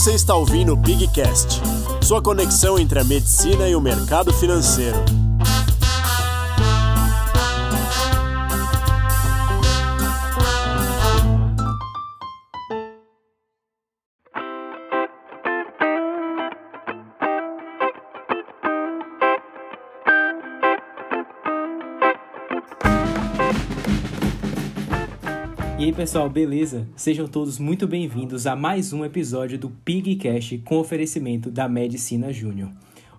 Você está ouvindo o Pigcast, sua conexão entre a medicina e o mercado financeiro. Pessoal, beleza? Sejam todos muito bem-vindos a mais um episódio do Pigcast com oferecimento da Medicina Júnior.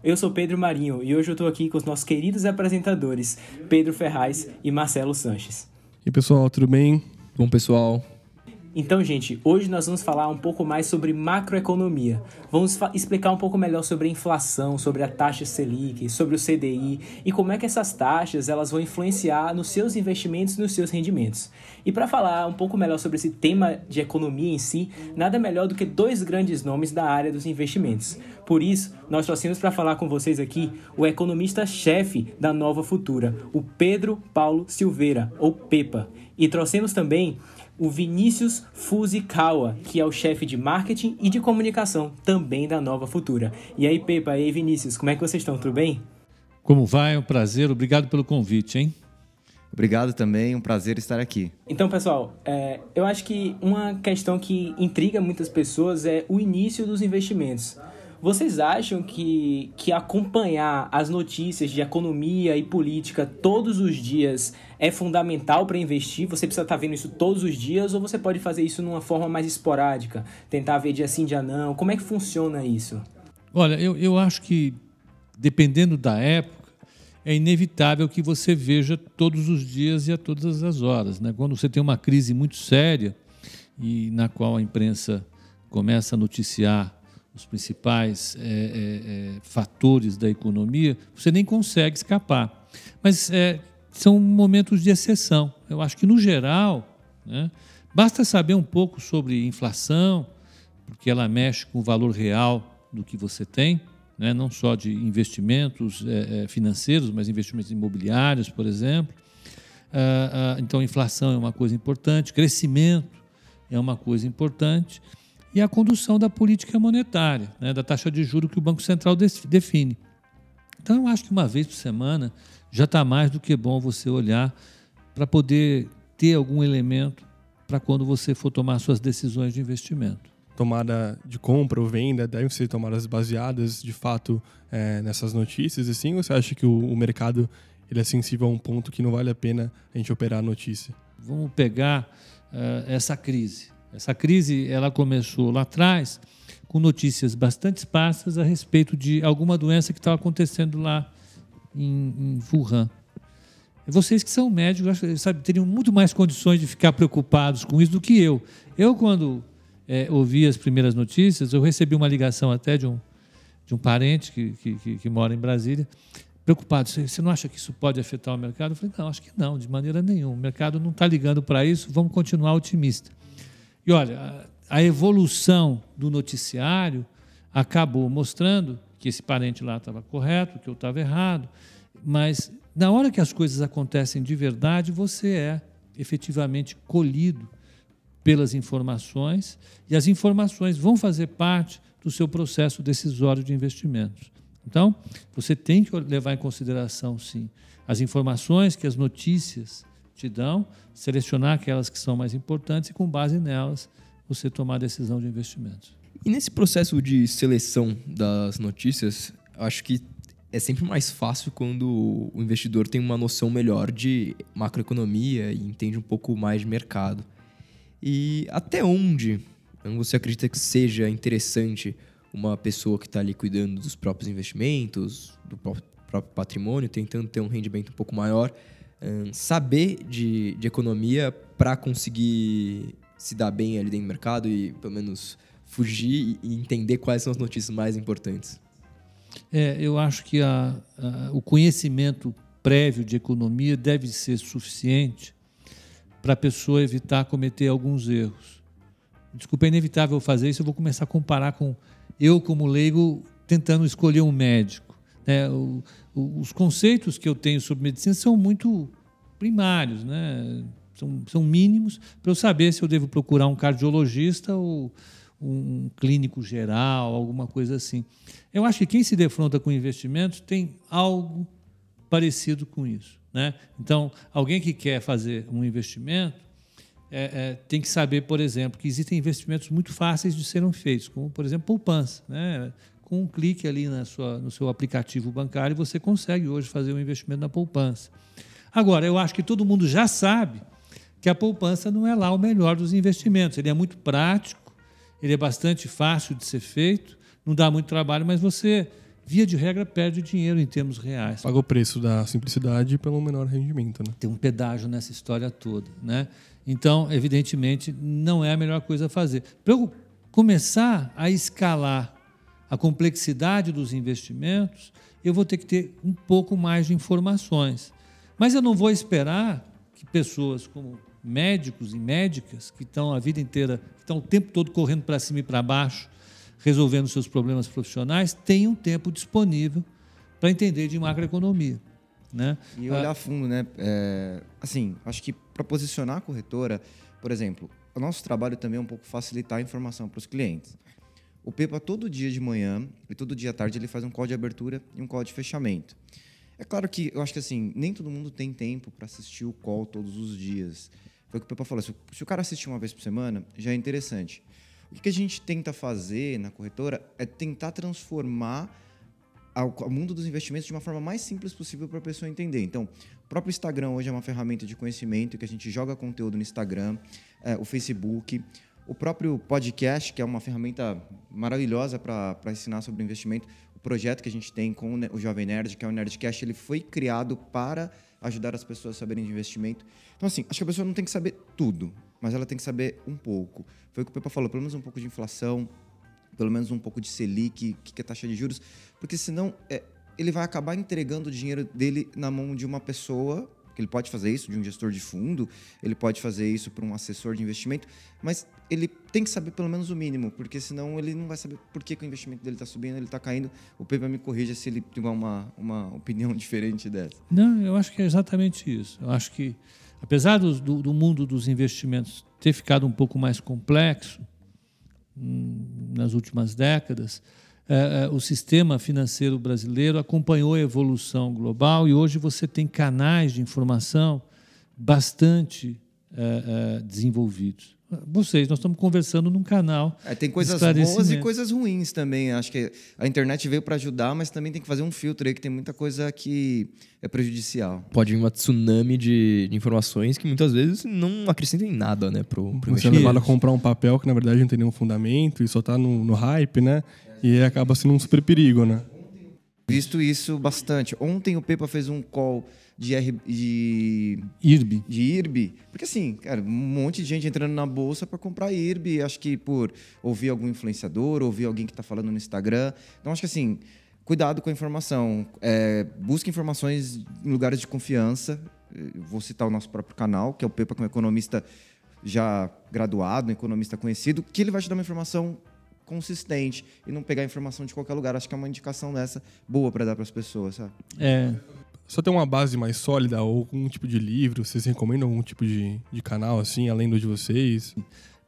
Eu sou Pedro Marinho e hoje eu estou aqui com os nossos queridos apresentadores Pedro Ferraz e Marcelo Sanches. E pessoal, tudo bem? Bom, pessoal, Então, gente, hoje nós vamos falar um pouco mais sobre macroeconomia. Vamos explicar um pouco melhor sobre a inflação, sobre a taxa Selic, sobre o CDI e como é que essas taxas elas vão influenciar nos seus investimentos e nos seus rendimentos. E para falar um pouco melhor sobre esse tema de economia em si, nada melhor do que dois grandes nomes da área dos investimentos. Por isso, nós trouxemos para falar com vocês aqui o economista-chefe da Nova Futura, o Pedro Paulo Silveira, ou Pepa. E trouxemos também o Vinícius Fuzikawa, que é o chefe de marketing e de comunicação também da Nova Futura. E aí, Pepa, e aí, Vinícius, como é que vocês estão? Tudo bem? Como vai? É um prazer. Obrigado pelo convite, hein? obrigado também, um prazer estar aqui. Então, pessoal, é, eu acho que uma questão que intriga muitas pessoas é o início dos investimentos. Vocês acham que, que acompanhar as notícias de economia e política todos os dias é fundamental para investir? Você precisa estar vendo isso todos os dias ou você pode fazer isso numa forma mais esporádica? Tentar ver dia sim, dia não? Como é que funciona isso? Olha, eu, eu acho que, dependendo da época, é inevitável que você veja todos os dias e a todas as horas. Né? Quando você tem uma crise muito séria e na qual a imprensa começa a noticiar os principais é, é, é, fatores da economia, você nem consegue escapar. Mas é, são momentos de exceção. Eu acho que, no geral, né, basta saber um pouco sobre inflação, porque ela mexe com o valor real do que você tem, né, não só de investimentos é, financeiros, mas investimentos imobiliários, por exemplo. Ah, ah, então, inflação é uma coisa importante, crescimento é uma coisa importante, e a condução da política monetária, né, da taxa de juros que o Banco Central define. Então, eu acho que uma vez por semana já está mais do que bom você olhar para poder ter algum elemento para quando você for tomar suas decisões de investimento. Tomada de compra ou venda devem ser tomadas baseadas, de fato, é, nessas notícias, assim? Ou você acha que o, o mercado ele é sensível a um ponto que não vale a pena a gente operar a notícia? Vamos pegar eh, essa crise. Essa crise ela começou lá atrás com notícias bastante esparsas a respeito de alguma doença que estava acontecendo lá em, em Wuhan. Vocês que são médicos, sabe, teriam muito mais condições de ficar preocupados com isso do que eu. Eu, quando eh, ouvi as primeiras notícias, eu recebi uma ligação até de um, de um parente que, que, que- mora em Brasília, preocupado. Você não acha que isso pode afetar o mercado? Eu falei, não, acho que não, de maneira nenhuma. O mercado não está ligando para isso, vamos continuar otimista. E olha, a, evolução do noticiário acabou mostrando que esse parente lá estava correto, que eu estava errado, mas na hora que as coisas acontecem de verdade, você é efetivamente colhido pelas informações e as informações vão fazer parte do seu processo decisório de investimentos. Então, você tem que levar em consideração, sim, as informações que as notícias te dão, selecionar aquelas que são mais importantes e, com base nelas, você tomar a decisão de investimentos. E nesse processo de seleção das notícias, acho que é sempre mais fácil quando o investidor tem uma noção melhor de macroeconomia e entende um pouco mais de mercado. E até onde você acredita que seja interessante uma pessoa que está ali cuidando dos próprios investimentos, do pró- próprio patrimônio, tentando ter um rendimento um pouco maior, saber de, de economia para conseguir se dar bem ali dentro do mercado e pelo menos fugir e entender quais são as notícias mais importantes? É, eu acho que a- a- o conhecimento prévio de economia deve ser suficiente para a pessoa evitar cometer alguns erros. Desculpa, é inevitável fazer isso. Eu vou começar a comparar com eu, como leigo, tentando escolher um médico. Né? O- o- os conceitos que eu tenho sobre medicina são muito primários, né? são, são mínimos para eu saber se eu devo procurar um cardiologista ou um clínico geral, alguma coisa assim. Eu acho que quem se defronta com investimentos tem algo parecido com isso. Né? Então, alguém que quer fazer um investimento é, é, tem que saber, por exemplo, que existem investimentos muito fáceis de serem feitos, como, por exemplo, poupança. Né? Com um clique ali na sua, no seu aplicativo bancário, você consegue hoje fazer um investimento na poupança. Agora, eu acho que todo mundo já sabe que a poupança não é lá o melhor dos investimentos. Ele é muito prático, ele é bastante fácil de ser feito, não dá muito trabalho, mas você, via de regra, perde dinheiro em termos reais. Paga o preço da simplicidade pelo menor rendimento. Né? Tem um pedágio nessa história toda. Né? Então, evidentemente, não é a melhor coisa a fazer. Para eu começar a escalar a complexidade dos investimentos, eu vou ter que ter um pouco mais de informações. Mas eu não vou esperar que pessoas como médicos e médicas que estão a vida inteira, estão o tempo todo correndo para cima e para baixo, resolvendo seus problemas profissionais, tenham tempo disponível para entender de macroeconomia. Né? E olhar ah, fundo, né? É, assim, acho que para posicionar a corretora, por exemplo, o nosso trabalho também é um pouco facilitar a informação para os clientes. O Pepa, todo dia de manhã e todo dia à tarde, ele faz um call de abertura e um call de fechamento. É claro que eu acho que assim, nem todo mundo tem tempo para assistir o call todos os dias. Foi o que o Pepa falou. Se, se o cara assistir uma vez por semana, já é interessante. O que a gente tenta fazer na corretora é tentar transformar o mundo dos investimentos de uma forma mais simples possível para a pessoa entender. Então, o próprio Instagram hoje é uma ferramenta de conhecimento que a gente joga conteúdo no Instagram, é, o Facebook, o próprio podcast, que é uma ferramenta maravilhosa para ensinar sobre investimento. O projeto que a gente tem com o Jovem Nerd, que é o Nerdcast, ele foi criado para ajudar as pessoas a saberem de investimento. Então, assim, acho que a pessoa não tem que saber tudo, mas ela tem que saber um pouco. Foi o que o Pepa falou, pelo menos um pouco de inflação, pelo menos um pouco de Selic, o que é taxa de juros, porque senão é, ele vai acabar entregando o dinheiro dele na mão de uma pessoa que ele pode fazer isso de um gestor de fundo, ele pode fazer isso para um assessor de investimento, mas ele tem que saber pelo menos o mínimo, porque senão ele não vai saber por que, que o investimento dele está subindo, ele está caindo. O Pepe me corrija se ele tiver uma, uma opinião diferente dessa. Não, eu acho que é exatamente isso. Eu acho que, apesar do, do, do mundo dos investimentos ter ficado um pouco mais complexo hum, nas últimas décadas, o sistema financeiro brasileiro acompanhou a evolução global e hoje você tem canais de informação bastante é, desenvolvidos. Vocês, nós estamos conversando num canal. É, tem coisas boas e coisas ruins também. Acho que a internet veio para ajudar, mas também tem que fazer um filtro aí, que tem muita coisa que é prejudicial. Pode vir uma tsunami de, de informações que muitas vezes não acrescentam em nada, né, pro, pro Você é levado a comprar um papel que na verdade não tem nenhum fundamento e só está no, no hype, né? E acaba sendo um super perigo, né? Visto isso bastante. Ontem o Pepa fez um call de, R, de IRB. De IRB. Porque assim, cara, um monte de gente entrando na bolsa para comprar IRB, acho que por ouvir algum influenciador, ouvir alguém que está falando no Instagram. Então acho que assim, cuidado com a informação. É, busque informações em lugares de confiança. Vou citar o nosso próprio canal, que é o Pepa, que é um economista já graduado, um economista conhecido, que ele vai te dar uma informação consistente e não pegar informação de qualquer lugar. Acho que é uma indicação dessa boa para dar para as pessoas, sabe? É. Só ter uma base mais sólida ou algum tipo de livro, vocês recomendam algum tipo de, de canal assim, além do de vocês?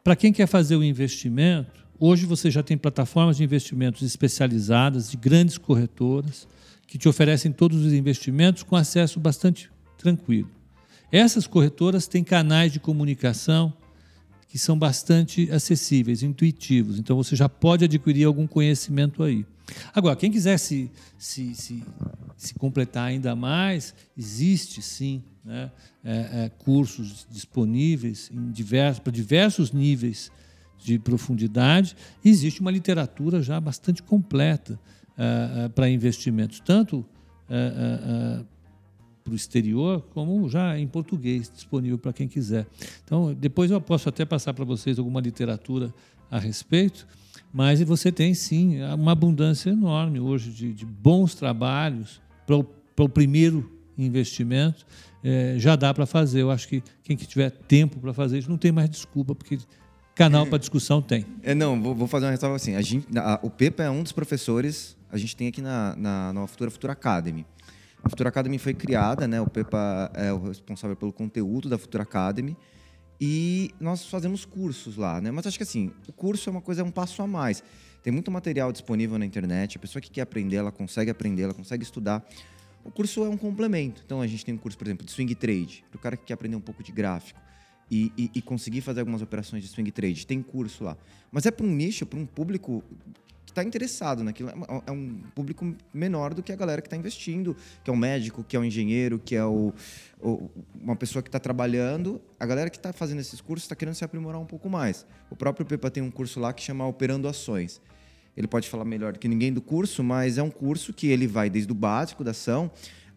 Para quem quer fazer o investimento, hoje você já tem plataformas de investimentos especializadas, de grandes corretoras, que te oferecem todos os investimentos com acesso bastante tranquilo. Essas corretoras têm canais de comunicação que são bastante acessíveis, intuitivos. Então você já pode adquirir algum conhecimento aí. Agora, quem quiser se, se, se, se completar ainda mais, existe sim né, é, é, cursos disponíveis divers, para diversos níveis de profundidade. Existe uma literatura já bastante completa é, é para investimentos, tanto é, é, para o exterior, como já em português, disponível para quem quiser. Então, depois eu posso até passar para vocês alguma literatura a respeito, mas você tem sim uma abundância enorme hoje de, de bons trabalhos para o, para o primeiro investimento. É, já dá para fazer. Eu acho que quem que tiver tempo para fazer isso não tem mais desculpa, porque canal para discussão tem. É, não, vou, vou fazer uma ressalva assim. A gente, a, o Pepa é um dos professores, a gente tem aqui na, na, na Futura Futura Academy. A Futura Academy foi criada, né? O Pepa é o responsável pelo conteúdo da Futura Academy. E nós fazemos cursos lá, né? Mas acho que assim, o curso é uma coisa, é um passo a mais. Tem muito material disponível na internet, a pessoa que quer aprender, ela consegue aprender, ela consegue estudar. O curso é um complemento. Então a gente tem um curso, por exemplo, de swing trade, para o cara que quer aprender um pouco de gráfico e, e, e conseguir fazer algumas operações de swing trade. Tem curso lá. Mas é para um nicho, para um público está interessado naquilo. É, é um público menor do que a galera que está investindo, que é o médico, que é o engenheiro, que é o, o uma pessoa que está trabalhando. A galera que está fazendo esses cursos está querendo se aprimorar um pouco mais. O próprio Pepa tem um curso lá que chama Operando Ações. Ele pode falar melhor do que ninguém do curso, mas é um curso que ele vai desde o básico da ação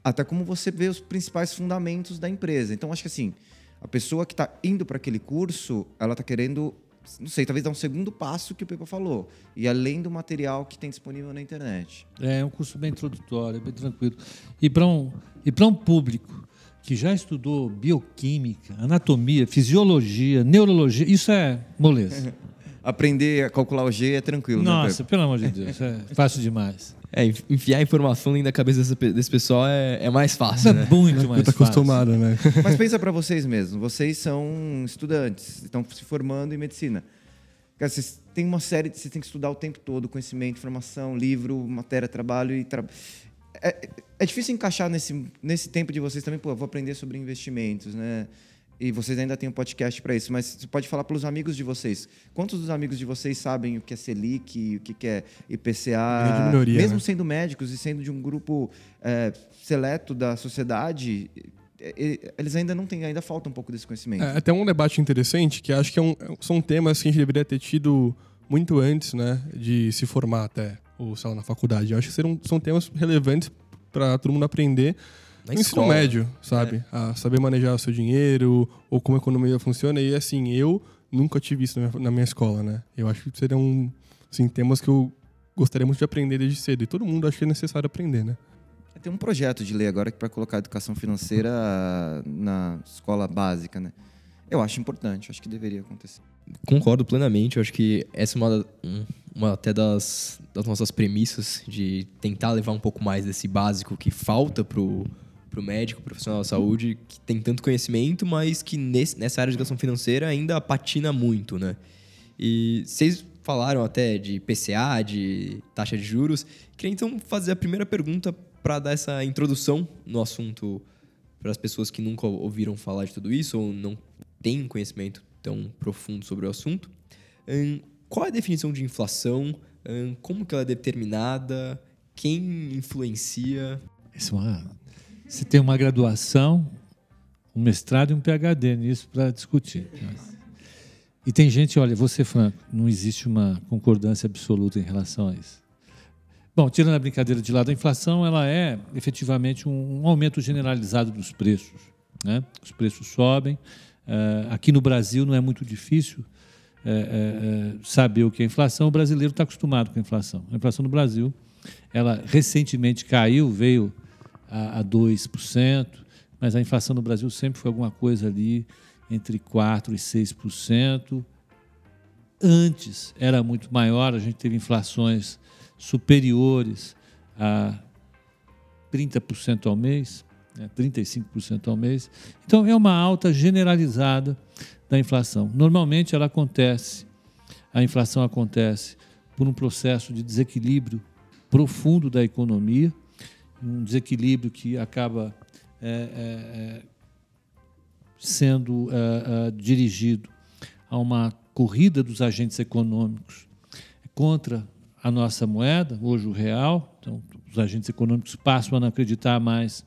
até como você vê os principais fundamentos da empresa. Então, acho que assim, a pessoa que está indo para aquele curso, ela está querendo, não sei, talvez dar um segundo passo que o Pepa falou, e além do material que tem disponível na internet. É, é um curso bem introdutório, bem tranquilo. E para um, e um público que já estudou bioquímica, anatomia, fisiologia, neurologia, isso é moleza. Aprender a calcular o G é tranquilo, Nossa, né, Nossa, pelo amor de Deus, é fácil demais. É, enfiar informação dentro da cabeça desse, pessoal é, é, mais fácil, é né? muito mais tá acostumado, né? Mas pensa para vocês mesmos. Vocês são estudantes, estão se formando em medicina. Cara, vocês têm uma série, vocês têm que estudar o tempo todo, conhecimento, informação, livro, matéria, trabalho e tra... é, é difícil encaixar nesse, nesse tempo de vocês também, pô, eu vou aprender sobre investimentos, né? E vocês ainda têm um podcast para isso, mas você pode falar para os amigos de vocês. Quantos dos amigos de vocês sabem o que é Selic, o que é IPCA? Minoria, mesmo né? sendo médicos e sendo de um grupo é, seleto da sociedade, eles ainda não têm, ainda falta um pouco desse conhecimento. É, até um debate interessante, que acho que é um, são temas que a gente deveria ter tido muito antes, né, de se formar até, ou sei lá, na faculdade. Eu acho que serão, são temas relevantes para todo mundo aprender na no ensino médio, sabe? É. A saber manejar o seu dinheiro, ou como a economia funciona. E assim, eu nunca tive isso na minha, na minha escola, né? Eu acho que seriam assim, temas que eu gostaria muito de aprender desde cedo. E todo mundo acha que é necessário aprender, né? Tem um projeto de lei agora para colocar a educação financeira na escola básica, né? Eu acho importante, acho que deveria acontecer. Concordo plenamente, eu acho que essa é uma, uma até das, das nossas premissas de tentar levar um pouco mais desse básico que falta pro para o médico, profissional da saúde, que tem tanto conhecimento, mas que nesse, nessa área de educação financeira ainda patina muito, né? E vocês falaram até de PCA, de taxa de juros. Queria então fazer a primeira pergunta para dar essa introdução no assunto para as pessoas que nunca ouviram falar de tudo isso ou não têm conhecimento tão profundo sobre o assunto. Um, qual é a definição de inflação? Um, como que ela é determinada? Quem influencia? Isso é uma se tem uma graduação, um mestrado e um PhD nisso para discutir. E tem gente, olha, ser franco, não existe uma concordância absoluta em relação a isso. Bom, tirando a brincadeira de lado, a inflação ela é efetivamente um, um aumento generalizado dos preços. Né? Os preços sobem. Uh, aqui no Brasil não é muito difícil uh, uh, saber o que é inflação. O brasileiro está acostumado com a inflação. A inflação no Brasil, ela recentemente caiu, veio a, a 2%, mas a inflação no Brasil sempre foi alguma coisa ali entre 4% e 6%. Antes era muito maior, a gente teve inflações superiores a 30% ao mês, né, 35% ao mês. Então, é uma alta generalizada da inflação. Normalmente, ela acontece, a inflação acontece por um processo de desequilíbrio profundo da economia, um desequilíbrio que acaba é, é, é sendo é, é, dirigido a uma corrida dos agentes econômicos contra a nossa moeda, hoje o real. Então, os agentes econômicos passam a não acreditar mais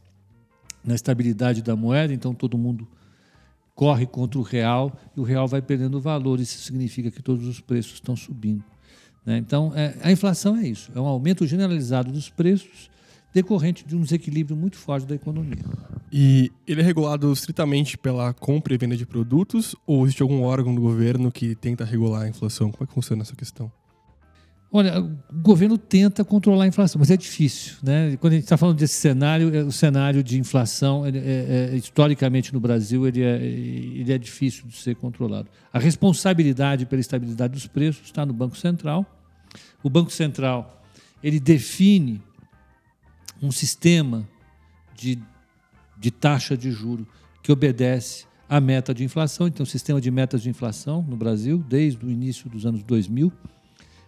na estabilidade da moeda, então todo mundo corre contra o real e o real vai perdendo valor. Isso significa que todos os preços estão subindo. Né? Então, é, a inflação é isso: é um aumento generalizado dos preços decorrente de um desequilíbrio muito forte da economia. E ele é regulado estritamente pela compra e venda de produtos ou existe algum órgão do governo que tenta regular a inflação? Como é que funciona essa questão? Olha, o governo tenta controlar a inflação, mas é difícil. Né? Quando a gente está falando desse cenário, é, o cenário de inflação, é, é, historicamente no Brasil, ele é, ele é difícil de ser controlado. A responsabilidade pela estabilidade dos preços está no Banco Central. O Banco Central ele define um sistema de, de taxa de juro que obedece a meta de inflação, então, o sistema de metas de inflação no Brasil, desde o início dos anos 2000.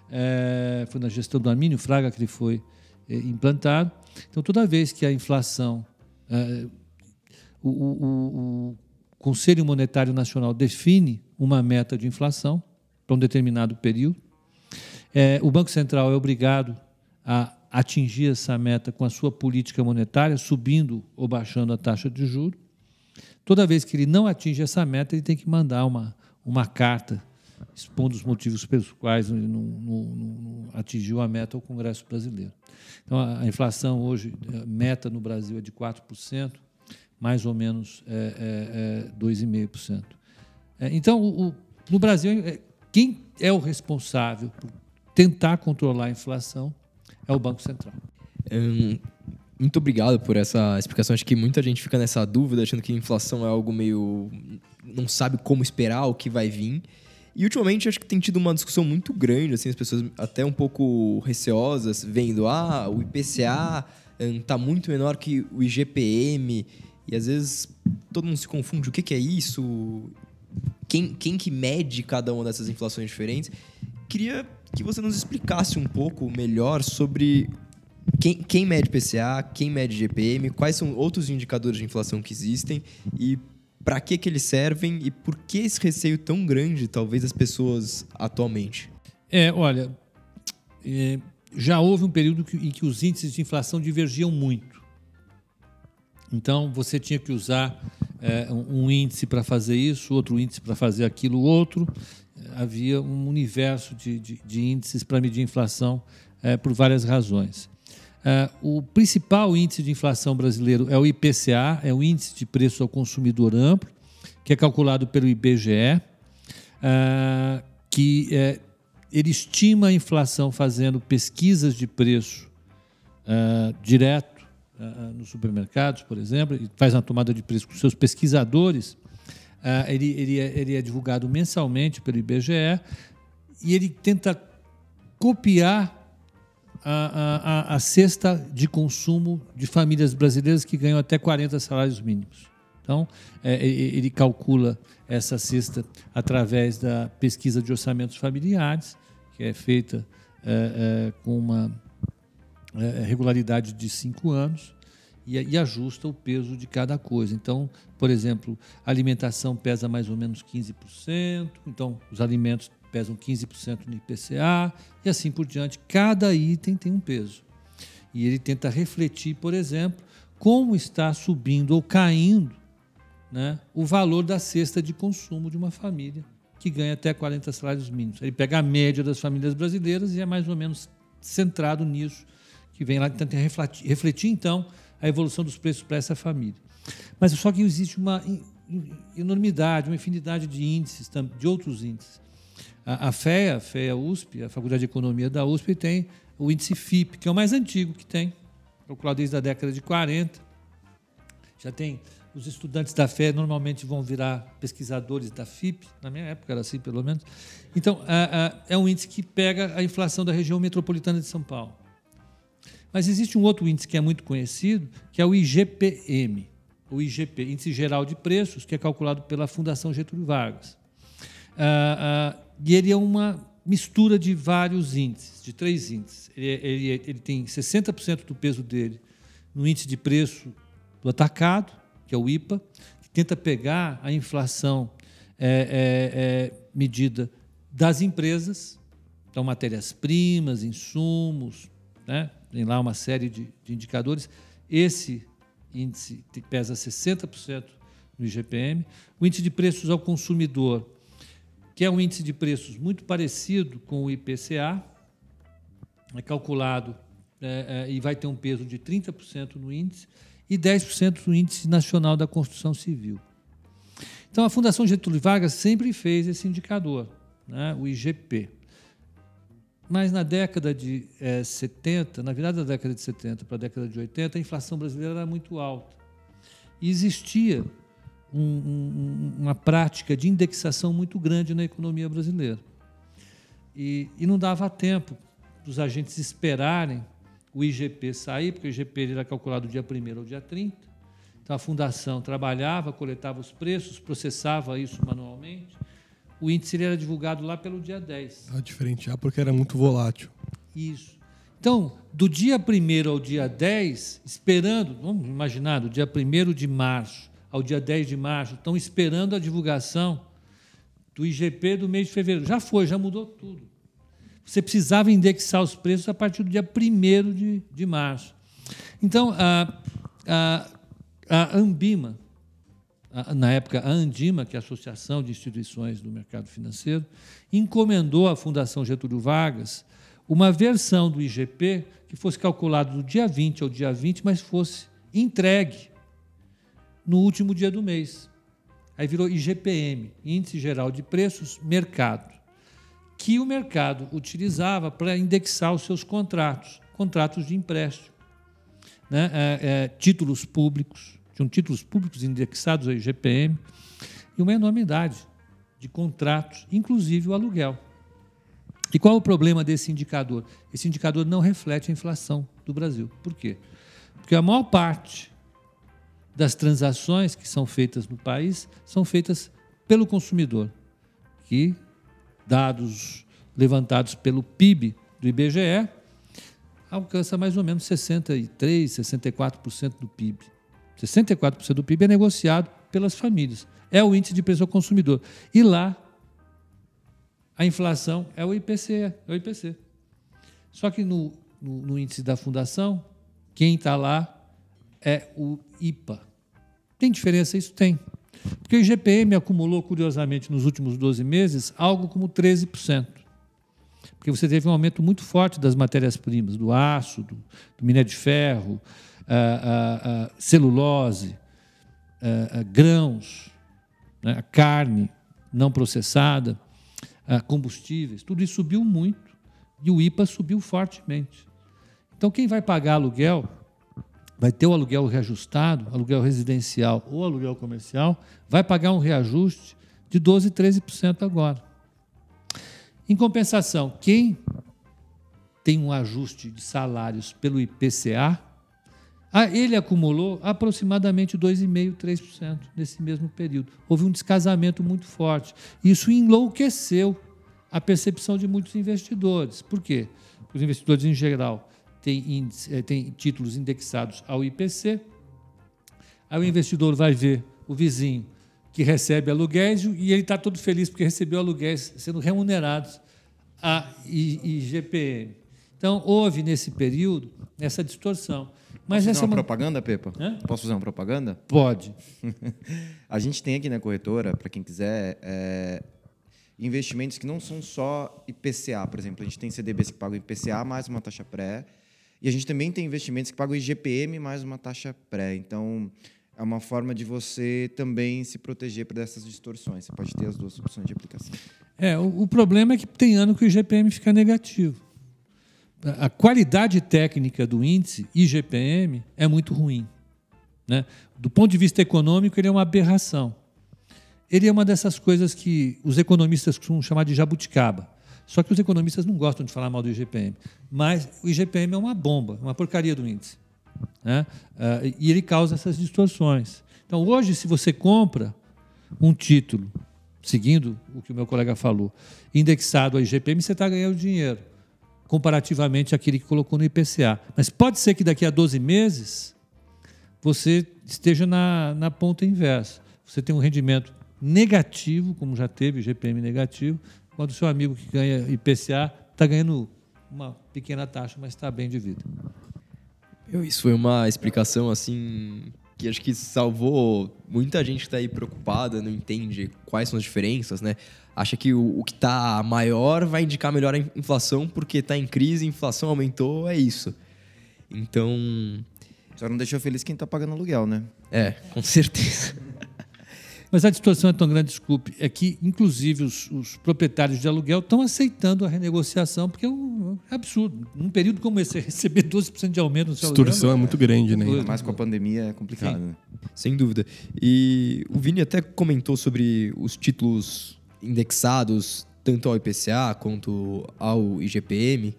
É, foi na gestão do Armínio Fraga que ele foi é, implantado. Então, toda vez que a inflação, é, o, o, o Conselho Monetário Nacional define uma meta de inflação para um determinado período, é, o Banco Central é obrigado a atingir essa meta com a sua política monetária, subindo ou baixando a taxa de juros. Toda vez que ele não atinge essa meta, ele tem que mandar uma, uma carta expondo os motivos pelos quais não, não, não, atingiu a meta ao Congresso brasileiro. Então, a, inflação hoje, a meta no Brasil é de 4%, mais ou menos é, é, é 2,5%. É, então, o, no Brasil, é, quem é o responsável por tentar controlar a inflação é o Banco Central. Hum, muito obrigado por essa explicação. Acho que muita gente fica nessa dúvida, achando que inflação é algo meio. não sabe como esperar o que vai vir. E ultimamente acho que tem tido uma discussão muito grande, assim, as pessoas até um pouco receosas, vendo, ah, o IPCA está hum, muito menor que o IGPM, e às vezes todo mundo se confunde, o que, que é isso? Quem, quem que mede cada uma dessas inflações diferentes? Queria que você nos explicasse um pouco melhor sobre quem, quem mede PCA, quem mede GPM, quais são outros indicadores de inflação que existem e para que, que eles servem e por que esse receio tão grande, talvez, das pessoas atualmente? É, olha, é, já houve um período que, em que os índices de inflação divergiam muito. Então, você tinha que usar é, um índice para fazer isso, outro índice para fazer aquilo, outro havia um universo de, de, de índices para medir inflação é, por várias razões. É, o principal índice de inflação brasileiro é o IPCA, é o Índice de Preço ao Consumidor Amplo, que é calculado pelo IBGE, que ele estima a inflação fazendo pesquisas de preço direto é, nos supermercados, por exemplo, e faz uma tomada de preço com seus pesquisadores Uh, ele, ele, é, ele é divulgado mensalmente pelo IBGE e ele tenta copiar a, a, a, cesta de consumo de famílias brasileiras que ganham até 40 salários mínimos. Então, é, ele calcula essa cesta através da pesquisa de orçamentos familiares, que é feita é, é, com uma é, regularidade de cinco anos e, e, ajusta o peso de cada coisa. Então, por exemplo, a alimentação pesa mais ou menos 15%, então os alimentos pesam 15% no IPCA e assim por diante. Cada item tem um peso. E ele tenta refletir, por exemplo, como está subindo ou caindo né, o valor da cesta de consumo de uma família que ganha até 40 salários mínimos. Ele pega a média das famílias brasileiras e é mais ou menos centrado nisso, que vem lá tenta refletir, refletir então a evolução dos preços para essa família. Mas só que existe uma enormidade, uma infinidade de índices, de outros índices. A, FEA, a FEA USP, a Faculdade de Economia da USP, tem o índice FIP, que é o mais antigo que tem, calculado desde a década de 40. Já tem os estudantes da FEA normalmente vão virar pesquisadores da FIP, na minha época era assim, pelo menos. Então, é um índice que pega a inflação da região metropolitana de São Paulo. Mas existe um outro índice que é muito conhecido, que é o IGPM, o IGP, Índice Geral de Preços, que é calculado pela Fundação Getúlio Vargas. Ah, ah, e ele é uma mistura de vários índices, de três índices. Ele, ele, ele tem 60% do peso dele no índice de preço do atacado, que é o IPA, que tenta pegar a inflação é, é, é, medida das empresas, então matérias-primas, insumos, né? Tem lá uma série de, de indicadores. Esse índice pesa 60% no IGPM. O índice de preços ao consumidor, que é um índice de preços muito parecido com o IPCA, é calculado é, é, e vai ter um peso de 30% no índice e 10% no índice nacional da construção civil. Então, a Fundação Getúlio Vargas sempre fez esse indicador, né, o IGP. Mas na década de é, 70, na virada da década de 70 para a década de 80, a inflação brasileira era muito alta. E existia um, um, uma prática de indexação muito grande na economia brasileira. E, e não dava tempo dos agentes esperarem o IGP sair, porque o IGP era calculado dia 1 ao dia 30. Então, Então a fundação trabalhava, coletava os preços, processava isso manualmente. O índice era divulgado lá pelo dia 10. Ah, diferenciar porque era muito volátil. Isso. Então, do dia 1 ao dia 10, esperando, vamos imaginar, do dia 1 de março ao dia 10 de março, estão esperando a divulgação do IGP do mês de fevereiro. Já foi, já mudou tudo. Você precisava indexar os preços a partir do dia 1 de, de março. Então, a, a, a Ambima, na época a Andima, que é a Associação de Instituições do Mercado Financeiro, encomendou à Fundação Getúlio Vargas uma versão do IGP que fosse calculado do dia 20 ao dia 20, mas fosse entregue no último dia do mês. Aí virou IGPM, Índice Geral de Preços Mercado, que o mercado utilizava para indexar os seus contratos, contratos de empréstimo, né? É, é, títulos públicos, tinham títulos públicos indexados ao IGPM, e uma enormidade de contratos, inclusive o aluguel. E qual é o problema desse indicador? Esse indicador não reflete a inflação do Brasil. Por quê? Porque a maior parte das transações que são feitas no país são feitas pelo consumidor, que, dados levantados pelo PIB do IBGE, alcança mais ou menos 63%, 64% do PIB. 64% do PIB é negociado pelas famílias. É o índice de preço ao consumidor. E lá, a inflação é o IPC. É o IPC. Só que no, no, no índice da fundação, quem está lá é o IPA. Tem diferença? Isso tem. Porque o IGPM acumulou, curiosamente, nos últimos 12 meses, algo como 13%. Porque você teve um aumento muito forte das matérias-primas, do aço, do, do, minério de ferro, a, a, a celulose, grãos, né, carne não processada, combustíveis, tudo isso subiu muito e o IPA subiu fortemente. Então, quem vai pagar aluguel vai ter o aluguel reajustado, aluguel residencial ou aluguel comercial, vai pagar um reajuste de 12%, 13% agora. Em compensação, quem tem um ajuste de salários pelo IPCA, ele acumulou aproximadamente 2,5%, 3% nesse mesmo período. Houve um descasamento muito forte. Isso enlouqueceu a percepção de muitos investidores. Por quê? Os investidores, em geral, tem, índice, eh, tem títulos indexados ao IPC. Aí o investidor vai ver o vizinho que recebe aluguéis e ele está todo feliz porque recebeu aluguéis sendo remunerados a IGPM. Então, houve nesse período essa distorção. Mas Posso fazer uma, uma propaganda, Pepa? Hã? Posso fazer uma propaganda? Pode. a gente tem aqui na corretora, para quem quiser, é, investimentos que não são só IPCA. Por exemplo, a gente tem CDBs que pagam IPCA mais uma taxa pré e a gente também tem investimentos que pagam IGPM mais uma taxa pré. Então, é uma forma de você também se proteger dessas distorções. Você pode ter as duas opções de aplicação. É, o, o problema é que tem ano que o IGPM fica negativo. A qualidade técnica do índice IGPM é muito ruim. Né? Do ponto de vista econômico, ele é uma aberração. Ele é uma dessas coisas que os economistas costumam chamar de jabuticaba. Só que os economistas não gostam de falar mal do IGPM. Mas o IGPM é uma bomba, uma porcaria do índice. Né? Uh, e ele causa essas distorções. Então, hoje, se você compra um título, seguindo o que o meu colega falou, indexado ao IGPM, você está ganhando dinheiro, comparativamente àquele que colocou no IPCA. Mas pode ser que daqui a 12 meses você esteja na, na ponta inversa. Você tem um rendimento negativo, como já teve IGPM negativo, quando o seu amigo que ganha IPCA está ganhando uma pequena taxa, mas está bem de vida. Isso foi uma explicação assim que acho que salvou muita gente que está aí preocupada, não entende quais são as diferenças, né? Acha que o, o que está maior vai indicar melhor a inflação porque está em crise, a inflação aumentou, é isso. Então. Só não deixou feliz quem está pagando aluguel, né? É, com certeza. Mas a distorção é tão grande, desculpe, é que, inclusive, os, os proprietários de aluguel estão aceitando a renegociação, porque é, um, é absurdo. Num período como esse, receber 12% de aumento no seu aluguel... A distorção é muito grande, né? Ainda mais com a pandemia é complicado. Né? Sem dúvida. E o Vini até comentou sobre os títulos indexados tanto ao IPCA quanto ao IGPM.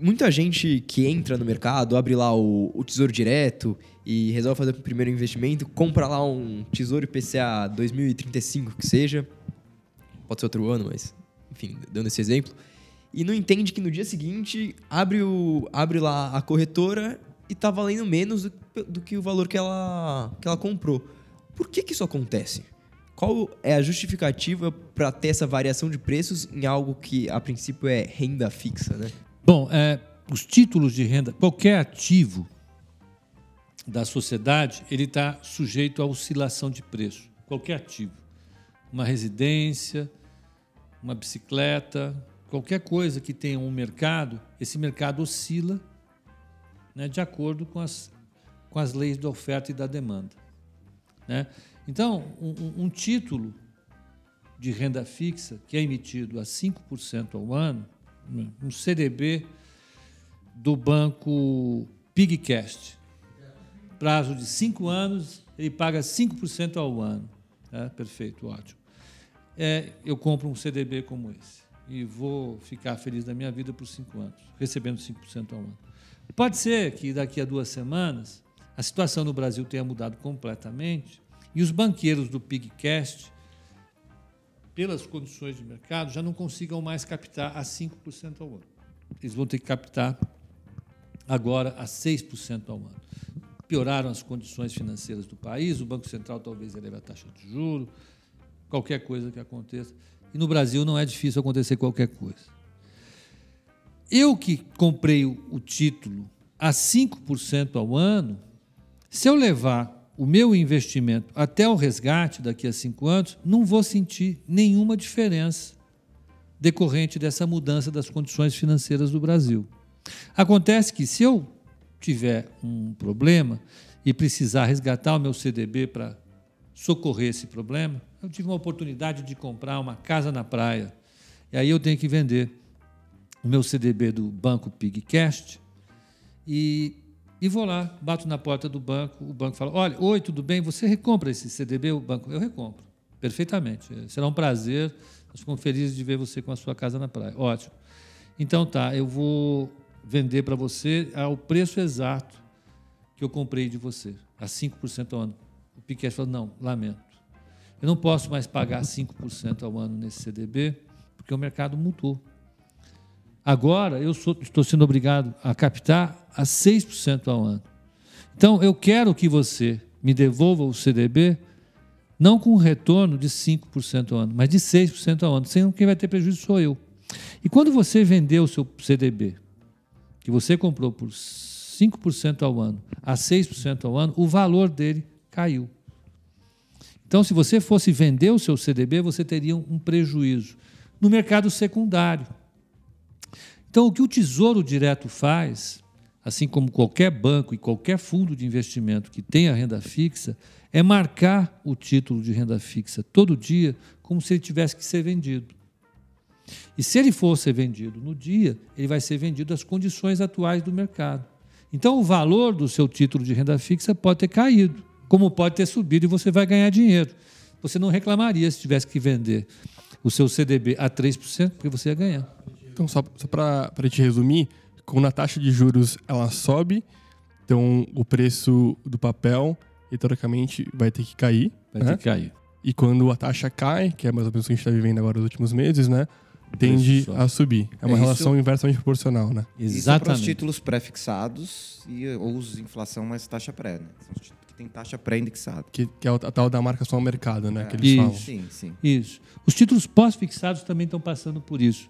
Muita gente que entra no mercado, abre lá o, o Tesouro Direto e resolve fazer o primeiro investimento, compra lá um Tesouro IPCA 2035, que seja, pode ser outro ano, mas enfim, dando esse exemplo, e não entende que no dia seguinte abre, o, abre lá a corretora e tá valendo menos do, do que o valor que ela, que ela comprou. Por que, que isso acontece? Qual é a justificativa para ter essa variação de preços em algo que a princípio é renda fixa, né? Bom, é, os títulos de renda, qualquer ativo da sociedade, ele está sujeito à oscilação de preço. Qualquer ativo. Uma residência, uma bicicleta, qualquer coisa que tenha um mercado, esse mercado oscila né, de acordo com as, com as leis da oferta e da demanda. Né? Então, um, um título de renda fixa que é emitido a 5% ao ano, um CDB do banco Pigcast, prazo de 5 anos, ele paga 5% ao ano. É, perfeito, ótimo. É, eu compro um CDB como esse e vou ficar feliz da minha vida por 5 anos, recebendo 5% ao ano. Pode ser que daqui a duas semanas a situação no Brasil tenha mudado completamente e os banqueiros do Pigcast, pelas condições de mercado, já não consigam mais captar a 5% ao ano. Eles vão ter que captar agora a 6% ao ano. Pioraram as condições financeiras do país, o Banco Central talvez eleve a taxa de juros, qualquer coisa que aconteça. E no Brasil não é difícil acontecer qualquer coisa. Eu que comprei o título a 5% ao ano, se eu levar o meu investimento até o resgate daqui a cinco anos, não vou sentir nenhuma diferença decorrente dessa mudança das condições financeiras do Brasil. Acontece que se eu tiver um problema e precisar resgatar o meu CDB para socorrer esse problema, eu tive uma oportunidade de comprar uma casa na praia. E aí eu tenho que vender o meu CDB do banco Pigcast e e vou lá, bato na porta do banco, o banco fala: Olha, oi, tudo bem? Você recompra esse CDB? O banco, eu recompro, perfeitamente. Será um prazer, nós ficamos felizes de ver você com a sua casa na praia. Ótimo. Então tá, eu vou vender para você ao preço exato que eu comprei de você, a 5% ao ano. O Piquet falou: Não, lamento. Eu não posso mais pagar 5% ao ano nesse CDB, porque o mercado mudou. Agora eu sou, estou sendo obrigado a captar a 6% ao ano. Então eu quero que você me devolva o CDB não com um retorno de 5% ao ano, mas de 6% ao ano, sendo que quem vai ter prejuízo sou eu. E quando você vendeu o seu CDB, que você comprou por 5% ao ano a 6% ao ano, o valor dele caiu. Então, se você fosse vender o seu CDB, você teria um prejuízo no mercado secundário. Então, o que o Tesouro Direto faz, assim como qualquer banco e qualquer fundo de investimento que tenha renda fixa, é marcar o título de renda fixa todo dia como se ele tivesse que ser vendido. E se ele for ser vendido no dia, ele vai ser vendido às condições atuais do mercado. Então, o valor do seu título de renda fixa pode ter caído, como pode ter subido e você vai ganhar dinheiro. Você não reclamaria se tivesse que vender o seu CDB a 3%, porque você ia ganhar. Então, só, só para te resumir, quando a taxa de juros ela sobe, então o preço do papel, teoricamente, vai ter que cair. Vai né? ter que cair. E quando a taxa cai, que é mais ou menos o que a gente está vivendo agora nos últimos meses, né? Tende a subir. É uma é relação inversamente proporcional, né? Exatamente. Isso é os títulos pré-fixados e ou os inflação mais taxa pré, né? que tem taxa pré-indexada. Que, que, é a tal da marcação ao mercado, né? É. Que eles isso. falam. Sim, sim. Isso. Os títulos pós-fixados também estão passando por isso.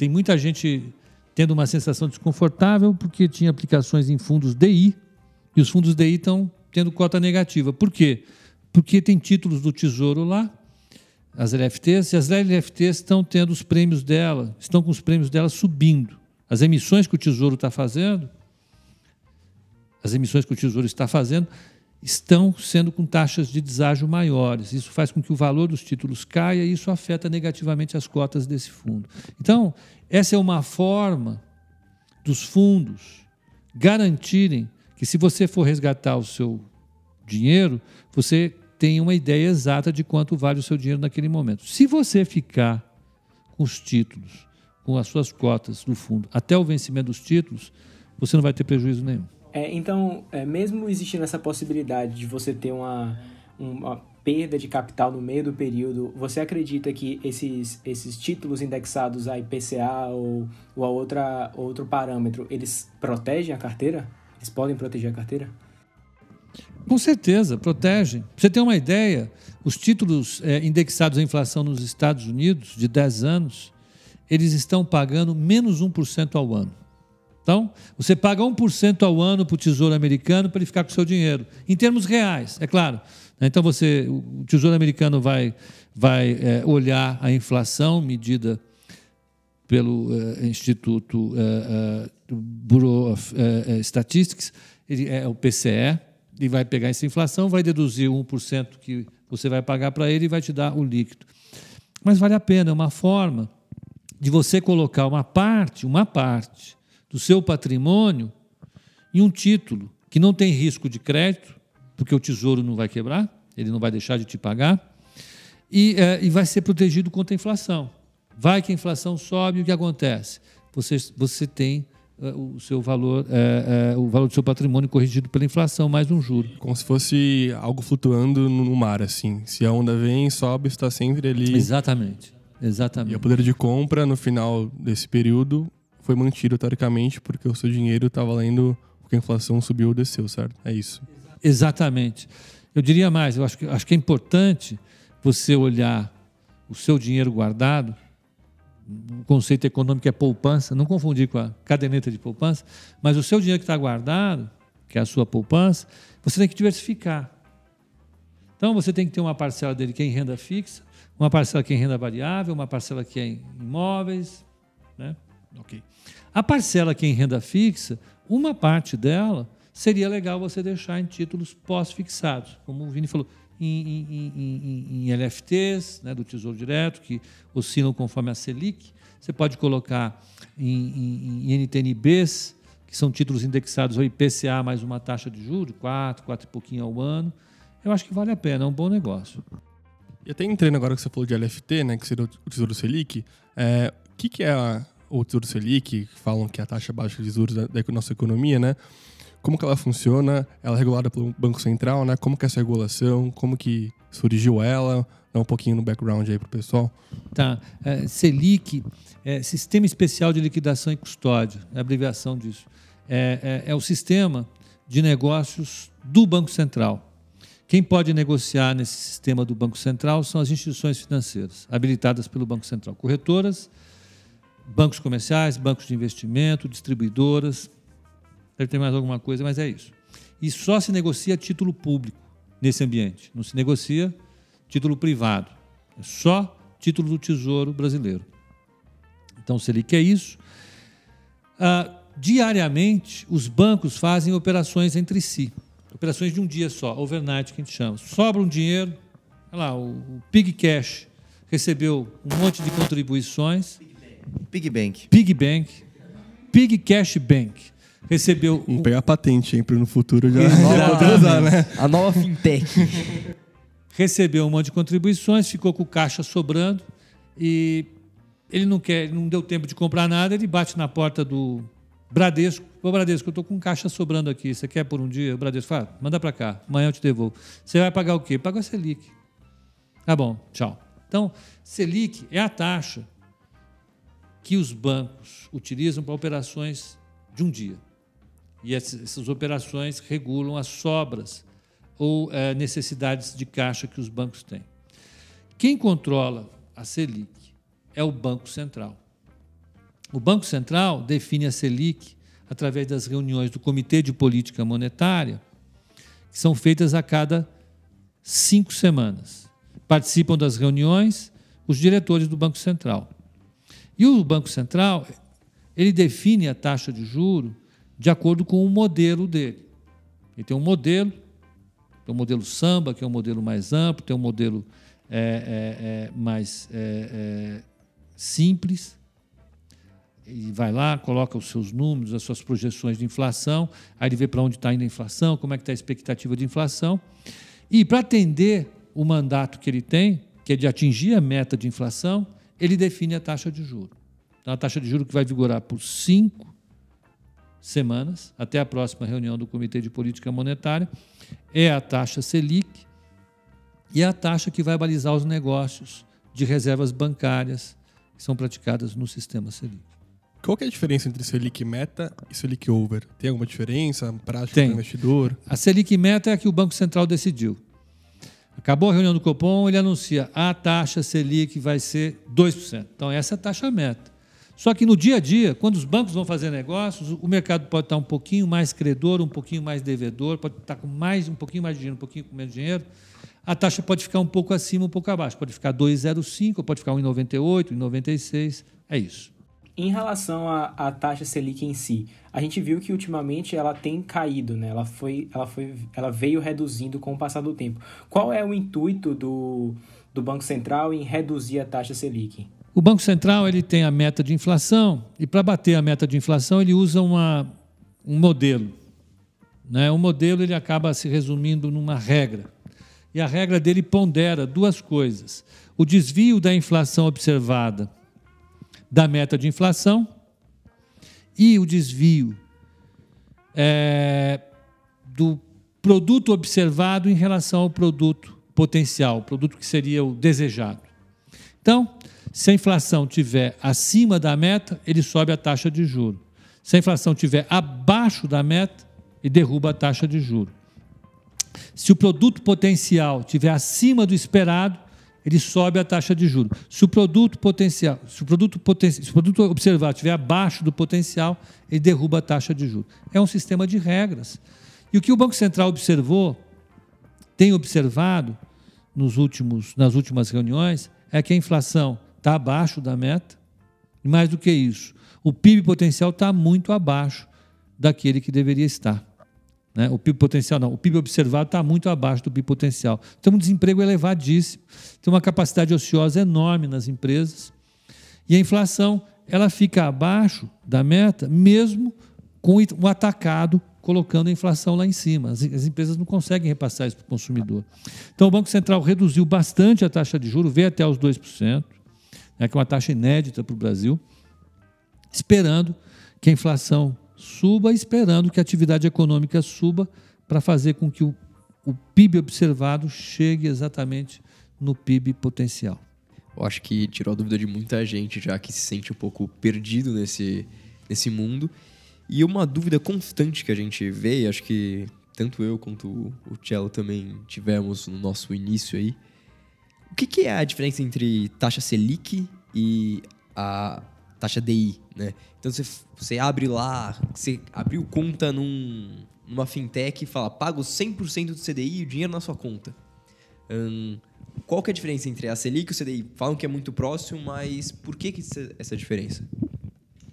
Tem muita gente tendo uma sensação desconfortável porque tinha aplicações em fundos DI e os fundos DI estão tendo cota negativa. Por quê? Porque tem títulos do Tesouro lá, as LFTs, e as LFTs estão tendo os prêmios dela, estão com os prêmios dela subindo. As emissões que o Tesouro está fazendo, as emissões que o Tesouro está fazendo, estão sendo com taxas de deságio maiores. Isso faz com que o valor dos títulos caia e isso afeta negativamente as cotas desse fundo. Então, essa é uma forma dos fundos garantirem que, se você for resgatar o seu dinheiro, você tem uma ideia exata de quanto vale o seu dinheiro naquele momento. Se você ficar com os títulos com as suas cotas do fundo até o vencimento dos títulos, você não vai ter prejuízo nenhum. É, então, é, mesmo existindo essa possibilidade de você ter uma, uma perda de capital no meio do período, você acredita que esses, esses títulos indexados a IPCA ou, ou a outra, outro parâmetro, eles protegem a carteira? Eles podem proteger a carteira? Com certeza, protegem. Pra você ter uma ideia, os títulos é, indexados à inflação nos Estados Unidos, de 10 anos, eles estão pagando menos 1% ao ano. Então, você paga 1% ao ano para o Tesouro Americano para ele ficar com o seu dinheiro, em termos reais, é claro. Então, você, o Tesouro Americano vai, vai é, olhar a inflação medida pelo é, Instituto é, Bureau of Statistics, ele é o PCE, e vai pegar essa inflação, vai deduzir 1% que você vai pagar para ele e vai te dar o líquido. Mas vale a pena, é uma forma de você colocar uma parte, uma parte do seu patrimônio em um título que não tem risco de crédito, porque o tesouro não vai quebrar, ele não vai deixar de te pagar, e, é, e vai ser protegido contra a inflação. Vai que a inflação sobe, o que acontece? Você, você tem é, o seu valor, é, é, o valor do seu patrimônio corrigido pela inflação, mais um juro. Como se fosse algo flutuando no mar, assim. Se a onda vem, sobe, está sempre ali. Exatamente. Exatamente. E o poder de compra, no final desse período, foi mantido teoricamente porque o seu dinheiro está valendo porque a inflação subiu ou desceu, certo? É isso. Exatamente. Eu diria mais, eu acho que, acho que é importante você olhar o seu dinheiro guardado o conceito econômico é poupança, não confundir com a caderneta de poupança, mas o seu dinheiro que está guardado, que é a sua poupança, você tem que diversificar. Então você tem que ter uma parcela dele que é em renda fixa, uma parcela que é em renda variável, uma parcela que é em imóveis. Né? Okay. A parcela que é em renda fixa, uma parte dela seria legal você deixar em títulos pós-fixados, como o Vini falou, em, em, em, em LFTs, né, do Tesouro Direto, que oscilam conforme a Selic. Você pode colocar em, NTNBs, que são títulos indexados ao IPCA mais uma taxa de juros, 4, 4 e pouquinho ao ano. Eu acho que vale a pena, é um bom negócio. E até entrando agora que você falou de LFT, né, que seria o Tesouro Selic, é, o que, que é a, o Tesouro Selic? Falam que a taxa baixa de juros da, da nossa economia, né? como que ela funciona, ela é regulada pelo Banco Central, né? Como que é essa regulação, como que surgiu ela, dá um pouquinho no background aí para o pessoal. Tá, é, Selic, é, Sistema Especial de Liquidação e Custódia, é a abreviação disso. É, é, é o sistema de negócios do Banco Central. Quem pode negociar nesse sistema do Banco Central são as instituições financeiras, habilitadas pelo Banco Central, corretoras, bancos comerciais, bancos de investimento, distribuidoras, Deve ter mais alguma coisa, mas é isso. E só se negocia título público nesse ambiente. Não se negocia título privado. É só título do Tesouro Brasileiro. Então, se ele quer isso. Ah, diariamente, os bancos fazem operações entre si. Operações de um dia só, overnight que a gente chama. Sobra um dinheiro, lá, o, o Pig Cash recebeu um monte de contribuições. Pig Bank. Pig Bank. Pig Cash Bank recebeu. Vamos pegar a patente, hein, para no futuro já poder usar, né? A nova fintech. recebeu um monte de contribuições, ficou com o caixa sobrando e ele não quer, não deu tempo de comprar nada, ele bate na porta do Bradesco. Ô Bradesco, eu estou com caixa sobrando aqui, você quer por um dia? O Bradesco fala, manda para cá, amanhã eu te devolvo. Você vai pagar o quê? Paga a Selic. Tá bom, tchau. Então, Selic é a taxa que os bancos utilizam para operações de um dia. E essas operações regulam as sobras ou é, necessidades de caixa que os bancos têm. Quem controla a Selic é o Banco Central. O Banco Central define a Selic através das reuniões do Comitê de Política Monetária, que são feitas a cada cinco semanas. Participam das reuniões os diretores do Banco Central. E o Banco Central ele define a taxa de juro de acordo com o modelo dele. Ele tem um modelo, tem um modelo samba, que é um modelo mais amplo, tem um modelo é, é, é, mais é, é, simples. E vai lá, coloca os seus números, as suas projeções de inflação, aí ele vê para onde está indo a inflação, como é que está a expectativa de inflação. E para atender o mandato que ele tem, que é de atingir a meta de inflação, ele define a taxa de juros. Então, a taxa de juros que vai vigorar por cinco semanas, até a próxima reunião do Comitê de Política Monetária, é a taxa Selic e é a taxa que vai balizar os negócios de reservas bancárias que são praticadas no sistema Selic. Qual é a diferença entre Selic Meta e Selic Over? Tem alguma diferença prática Tem. para o investidor? A Selic Meta é a que o Banco Central decidiu. Acabou a reunião do Copom, ele anuncia a taxa Selic vai ser 2%. Então, essa é a taxa meta. Só que no dia a dia, quando os bancos vão fazer negócios, o mercado pode estar um pouquinho mais credor, um pouquinho mais devedor, pode estar com mais, um pouquinho mais de dinheiro, um pouquinho com menos dinheiro. A taxa pode ficar um pouco acima, um pouco abaixo. Pode ficar 2,05, pode ficar 1,98, 1,96. É isso. Em relação à, taxa Selic em si, a gente viu que ultimamente ela tem caído, né? Ela, foi, ela, foi, ela veio reduzindo com o passar do tempo. Qual é o intuito do, do Banco Central em reduzir a taxa Selic? O Banco Central ele tem a meta de inflação e para bater a meta de inflação ele usa uma, um modelo. Né? O modelo ele acaba se resumindo numa regra. E a regra dele pondera duas coisas: o desvio da inflação observada da meta de inflação e o desvio é, do produto observado em relação ao produto potencial, o produto que seria o desejado. Então, se a inflação tiver acima da meta, ele sobe a taxa de juro. Se a inflação tiver abaixo da meta, ele derruba a taxa de juro. Se o produto potencial tiver acima do esperado, ele sobe a taxa de juros. Se o produto potencial, se o produto, poten se o produto observado estiver abaixo do potencial, ele derruba a taxa de juros. É um sistema de regras. E o que o Banco Central observou, tem observado nos últimos, nas últimas reuniões, é que a inflação está abaixo da meta. E mais do que isso, o PIB potencial está muito abaixo daquele que deveria estar. Né? O PIB potencial não, o PIB observado está muito abaixo do PIB potencial. Então, um desemprego elevadíssimo, tem uma capacidade ociosa enorme nas empresas e a inflação ela fica abaixo da meta, mesmo com o atacado colocando a inflação lá em cima. As, as empresas não conseguem repassar isso para o consumidor. Então, o Banco Central reduziu bastante a taxa de juros, veio até os 2%, né, que é uma taxa inédita para o Brasil, esperando que a inflação suba, esperando que a atividade econômica suba para fazer com que o, o PIB observado chegue exatamente no PIB potencial. Eu acho que tirou a dúvida de muita gente já que se sente um pouco perdido nesse, nesse mundo. E uma dúvida constante que a gente vê, e acho que tanto eu quanto o Cello também tivemos no nosso início aí. O que, que é a diferença entre taxa Selic e a taxa DI, né? Então você, você abre lá, você abriu conta num, numa fintech e fala, pago 100% do CDI e o dinheiro na sua conta. Hum, qual que é a diferença entre a Selic e o CDI? Falam que é muito próximo, mas por que, que essa diferença?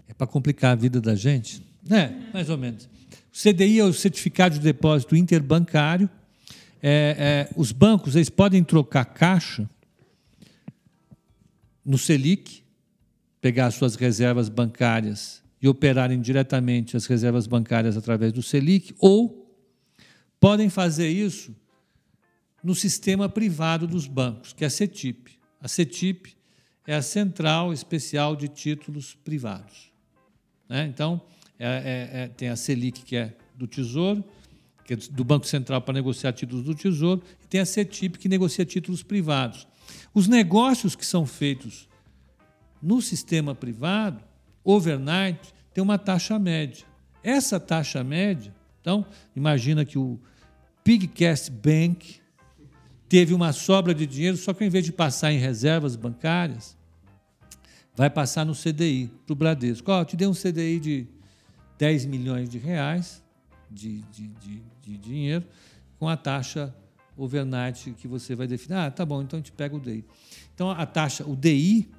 É para complicar a vida da gente? É, mais ou menos. O CDI é o Certificado de Depósito Interbancário. É, é, os bancos eles podem trocar caixa no Selic, pegar suas reservas bancárias e operarem diretamente as reservas bancárias através do Selic, ou podem fazer isso no sistema privado dos bancos, que é a CETIP. A CETIP é a Central Especial de Títulos Privados. Né? Então, é, é, é, tem a Selic, que é do Tesouro, que é do Banco Central para negociar títulos do Tesouro, e tem a CETIP, que negocia títulos privados. Os negócios que são feitos no sistema privado, overnight, tem uma taxa média. Essa taxa média, então, imagina que o Pigcast Bank teve uma sobra de dinheiro, só que ao invés de passar em reservas bancárias, vai passar no CDI, para o Bradesco. Oh, te dei um CDI de 10 milhões de reais de, de, de, de dinheiro, com a taxa overnight que você vai definir. Ah, tá bom, então a gente pega o DI. Então, a taxa, o DI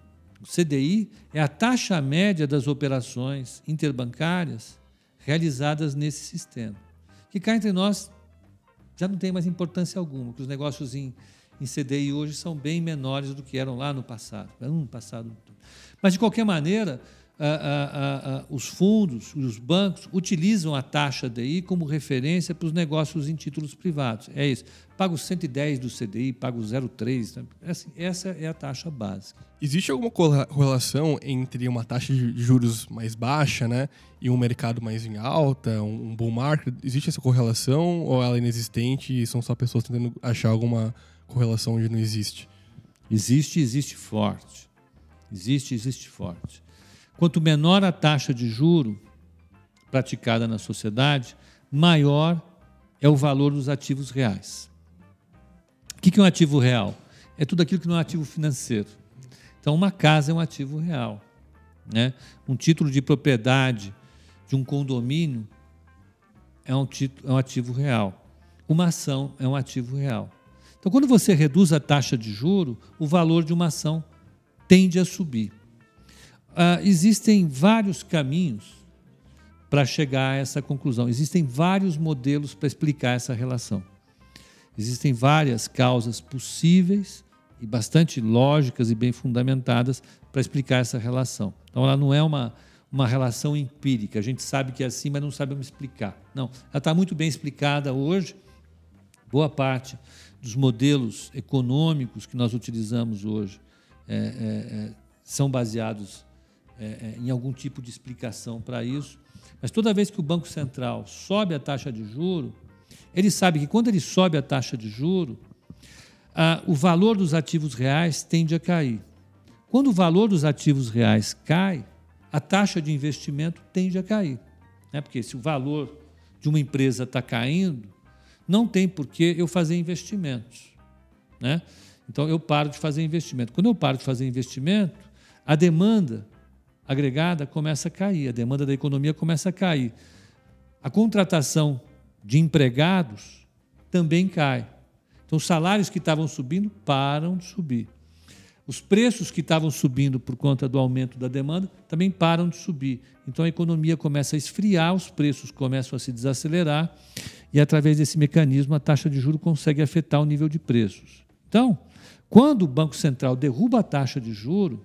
o CDI é a taxa média das operações interbancárias realizadas nesse sistema. Que cá entre nós já não tem mais importância alguma, que os negócios em, em CDI hoje são bem menores do que eram lá no passado. No passado. Mas, de qualquer maneira, ah, ah, os fundos, os bancos, utilizam a taxa DI como referência para os negócios em títulos privados. É isso. Pago 110 do CDI, pago 0,3. Né? Assim, essa é a taxa básica. Existe alguma correlação entre uma taxa de juros mais baixa né, e um mercado mais em alta, um bull market? Existe essa correlação ou ela é inexistente e são só pessoas tentando achar alguma correlação onde não existe? Existe, existe forte. Existe, existe forte. Quanto menor a taxa de juro praticada na sociedade, maior é o valor dos ativos reais. O que é um ativo real? É tudo aquilo que não é ativo financeiro. Então, uma casa é um ativo real. Né? Um título de propriedade de um condomínio é um, título, é um ativo real. Uma ação é um ativo real. Então, quando você reduz a taxa de juro, o valor de uma ação tende a subir uh, existem vários caminhos para chegar a essa conclusão. Existem vários modelos para explicar essa relação. Existem várias causas possíveis e bastante lógicas e bem fundamentadas para explicar essa relação. Então, ela não é uma, uma relação empírica. A gente sabe que é assim, mas não sabemos explicar. Não, ela está muito bem explicada hoje. Boa parte dos modelos econômicos que nós utilizamos hoje é, é, são baseados é, é, em algum tipo de explicação para isso. Mas toda vez que o Banco Central sobe a taxa de juro, ele sabe que quando ele sobe a taxa de juro, o valor dos ativos reais tende a cair. Quando o valor dos ativos reais cai, a taxa de investimento tende a cair. Né? Porque se o valor de uma empresa está caindo, não tem por que eu fazer investimentos. Né? Então eu paro de fazer investimento. Quando eu paro de fazer investimento, a demanda agregada começa a cair, a demanda da economia começa a cair. A contratação de empregados também cai. Então, os salários que estavam subindo param de subir. Os preços que estavam subindo por conta do aumento da demanda também param de subir. Então, a economia começa a esfriar, os preços começam a se desacelerar e, através desse mecanismo, a taxa de juros consegue afetar o nível de preços. Então, quando o Banco Central derruba a taxa de juros,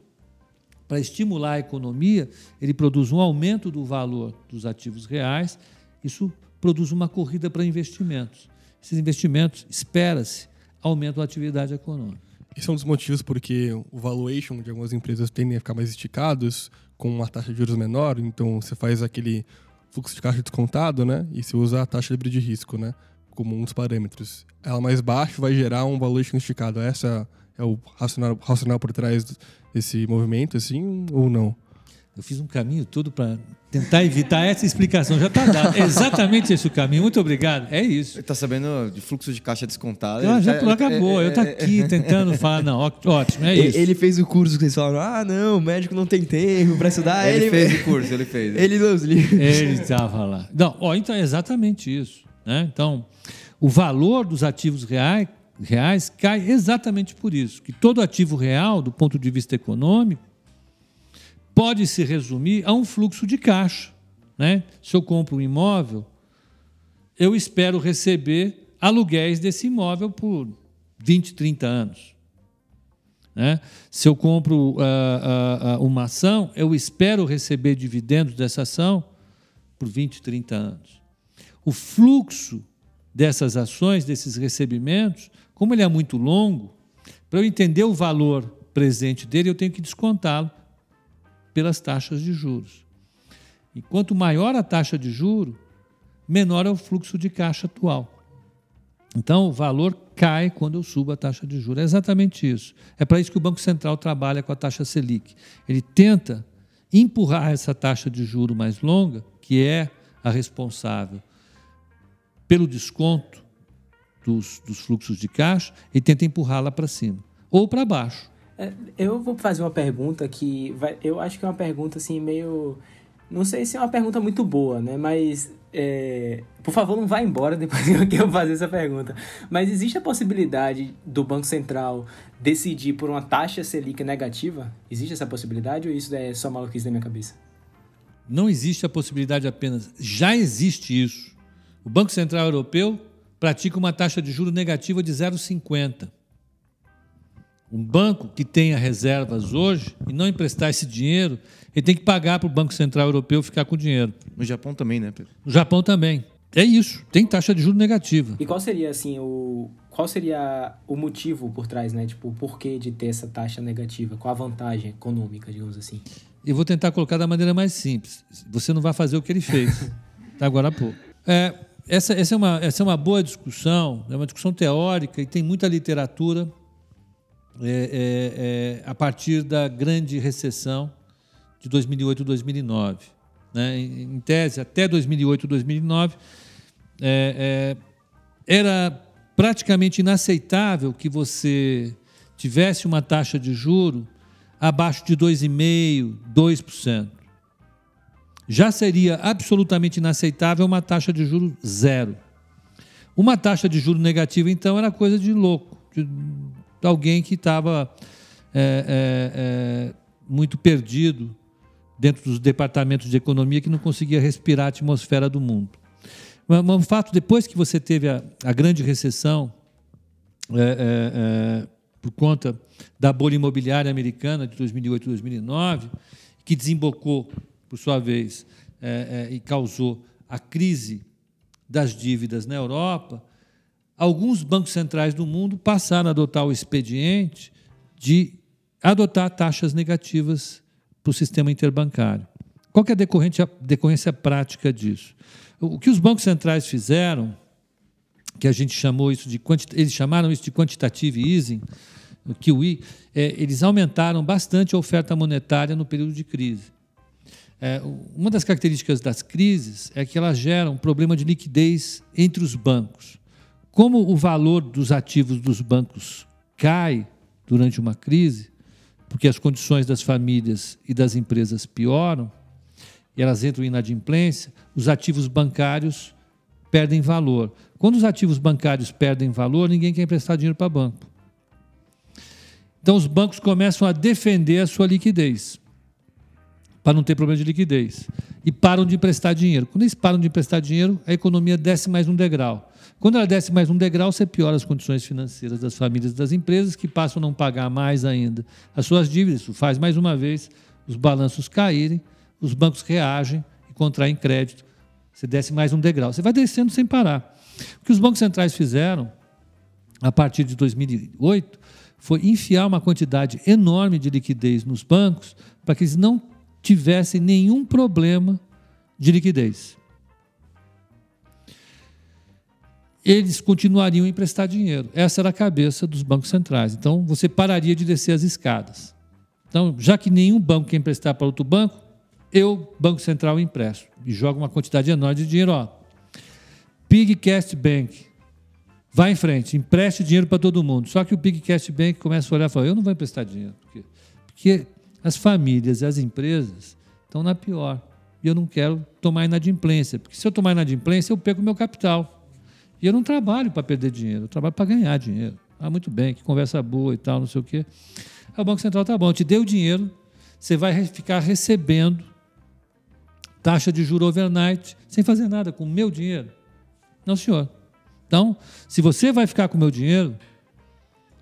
para estimular a economia, ele produz um aumento do valor dos ativos reais, isso produz uma corrida para investimentos. Esses investimentos, espera-se, aumentam a atividade econômica. Esse é um dos motivos porque o valuation de algumas empresas tendem a ficar mais esticados, com uma taxa de juros menor, então você faz aquele fluxo de caixa descontado, né? E você usa a taxa livre de risco, né? Como um dos parâmetros. Ela mais baixa vai gerar um valuation esticado. Essa é o racional, racional por trás desse movimento, assim, ou não? Eu fiz um caminho todo para tentar evitar essa explicação. Já está dado. É exatamente esse o caminho. Muito obrigado. É isso. Ele está sabendo de fluxo de caixa descontado. Ah, já tá, acabou. É, eu estou aqui tentando falar. Não, ótimo, é isso. Ele fez o curso que eles falaram: ah, não, o médico não tem tempo para estudar. Ele, ele fez o curso, ele fez. Ele leu os livros. Ele estava lá. Não, ó, então é exatamente isso. Né? Então, o valor dos ativos reais reais cai exatamente por isso, que todo ativo real, do ponto de vista econômico, pode se resumir a um fluxo de caixa. Né? Se eu compro um imóvel, eu espero receber aluguéis desse imóvel por 20, 30 anos. Né? Se eu compro uh, uh, uma ação, eu espero receber dividendos dessa ação por 20, 30 anos. O fluxo dessas ações, desses recebimentos, como ele é muito longo, para eu entender o valor presente dele, eu tenho que descontá-lo pelas taxas de juros. E quanto maior a taxa de juro, menor é o fluxo de caixa atual. Então, o valor cai quando eu subo a taxa de juros. É exatamente isso. É para isso que o Banco Central trabalha com a taxa Selic. Ele tenta empurrar essa taxa de juro mais longa, que é a responsável pelo desconto dos, dos fluxos de caixa e tenta empurrá-la para cima ou para baixo. É, eu vou fazer uma pergunta que vai, eu acho que é uma pergunta assim meio não sei se é uma pergunta muito boa, né? Mas é, por favor, não vá embora depois que eu fazer essa pergunta. Mas existe a possibilidade do Banco Central decidir por uma taxa Selic negativa? Existe essa possibilidade ou isso é só maluquice da minha cabeça? Não existe a possibilidade apenas. Já existe isso. O Banco Central Europeu pratica uma taxa de juro negativa de 0,50. Um banco que tenha reservas hoje e não emprestar esse dinheiro, ele tem que pagar para o Banco Central Europeu ficar com o dinheiro. No Japão também, né, Pedro? No Japão também. É isso. Tem taxa de juros negativa. E qual seria, assim, o. Qual seria o motivo por trás, né? Tipo, o porquê de ter essa taxa negativa? Qual a vantagem econômica, digamos assim? Eu vou tentar colocar da maneira mais simples. Você não vai fazer o que ele fez. tá agora há pouco. É, essa, essa, é uma, essa é uma boa discussão, é uma discussão teórica e tem muita literatura é, é, é, a partir da grande recessão de 2008 2009. Né? Em, em tese, até 2008 2009, é, é, era praticamente inaceitável que você tivesse uma taxa de juro abaixo de 2,5%, 2%. Já seria absolutamente inaceitável uma taxa de juro zero. Uma taxa de juro negativa, então, era coisa de louco, de alguém que estava é, é, é, muito perdido dentro dos departamentos de economia que não conseguia respirar a atmosfera do mundo. Mas, o fato, depois que você teve a, a grande recessão, é, é, é, por conta da bolha imobiliária americana de 2008 e 2009, que desembocou, por sua vez, é, é, e causou a crise das dívidas na Europa, alguns bancos centrais do mundo passaram a adotar o expediente de adotar taxas negativas para o sistema interbancário. Qual é a decorrência, decorrência prática disso? O que os bancos centrais fizeram, que a gente chamou isso de eles chamaram isso de quantitative easing, o QE, é, eles aumentaram bastante a oferta monetária no período de crise. É, uma das características das crises é que elas geram um problema de liquidez entre os bancos. Como o valor dos ativos dos bancos cai durante uma crise, porque as condições das famílias e das empresas pioram, e elas entram em inadimplência, os ativos bancários perdem valor. Quando os ativos bancários perdem valor, ninguém quer emprestar dinheiro para banco. Então os bancos começam a defender a sua liquidez, para não ter problema de liquidez, e param de emprestar dinheiro. Quando eles param de emprestar dinheiro, a economia desce mais um degrau. Quando ela desce mais um degrau, você piora as condições financeiras das famílias e das empresas, que passam a não pagar mais ainda as suas dívidas. Isso faz, mais uma vez, os balanços caírem os bancos reagem e contraem crédito. Você desce mais um degrau. Você vai descendo sem parar. O que os bancos centrais fizeram, a partir de 2008, foi enfiar uma quantidade enorme de liquidez nos bancos para que eles não tivessem nenhum problema de liquidez. Eles continuariam a emprestar dinheiro. Essa era a cabeça dos bancos centrais. Então, você pararia de descer as escadas. Então, já que nenhum banco quer emprestar para outro banco, eu, Banco Central, empresto e jogo uma quantidade enorme de dinheiro. Ó. Pigcast Bank, vai em frente, empreste dinheiro para todo mundo. Só que o Pigcast Bank começa a olhar e fala: eu não vou emprestar dinheiro. Por quê? Porque as famílias e as empresas estão na pior. E eu não quero tomar inadimplência. Porque se eu tomar inadimplência, eu perco meu capital. E eu não trabalho para perder dinheiro, eu trabalho para ganhar dinheiro. Ah, muito bem, que conversa boa e tal, não sei o quê. Aí o Banco Central tá bom, te dei o dinheiro, você vai ficar recebendo taxa de juro overnight, sem fazer nada com o meu dinheiro. Não, senhor. Então, se você vai ficar com o meu dinheiro,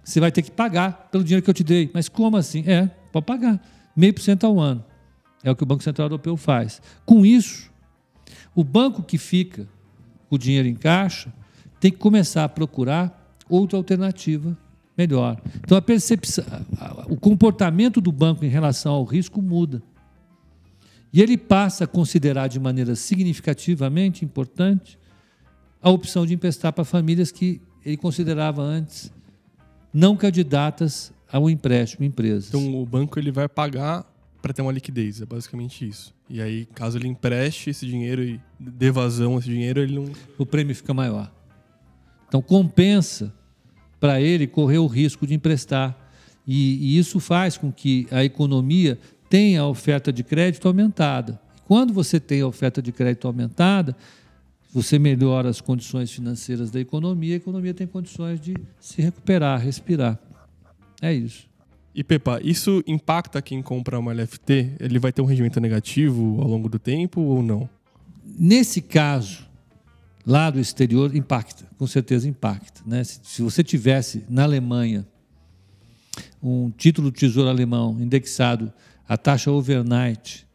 você vai ter que pagar pelo dinheiro que eu te dei. Mas como assim? É, pode pagar. Meio por cento ao ano. É o que o Banco Central Europeu faz. Com isso, o banco que fica com o dinheiro em caixa tem que começar a procurar outra alternativa melhor. Então, a percepção, o comportamento do banco em relação ao risco muda. E ele passa a considerar de maneira significativamente importante a opção de emprestar para famílias que ele considerava antes não candidatas ao empréstimo empresas. Então o banco ele vai pagar para ter uma liquidez, é basicamente isso. E aí, caso ele empreste esse dinheiro e dê vazão esse dinheiro, ele não. O prêmio fica maior. Então compensa para ele correr o risco de emprestar. E, e, isso faz com que a economia tem a oferta de crédito aumentada. Quando você tem a oferta de crédito aumentada, você melhora as condições financeiras da economia, a economia tem condições de se recuperar, respirar. É isso. E Pepa, isso impacta quem compra uma LFT? Ele vai ter um rendimento negativo ao longo do tempo ou não? Nesse caso, lá do exterior, impacta, com certeza impacta. Né? Se, se você tivesse na Alemanha um título do Tesouro Alemão indexado à taxa overnight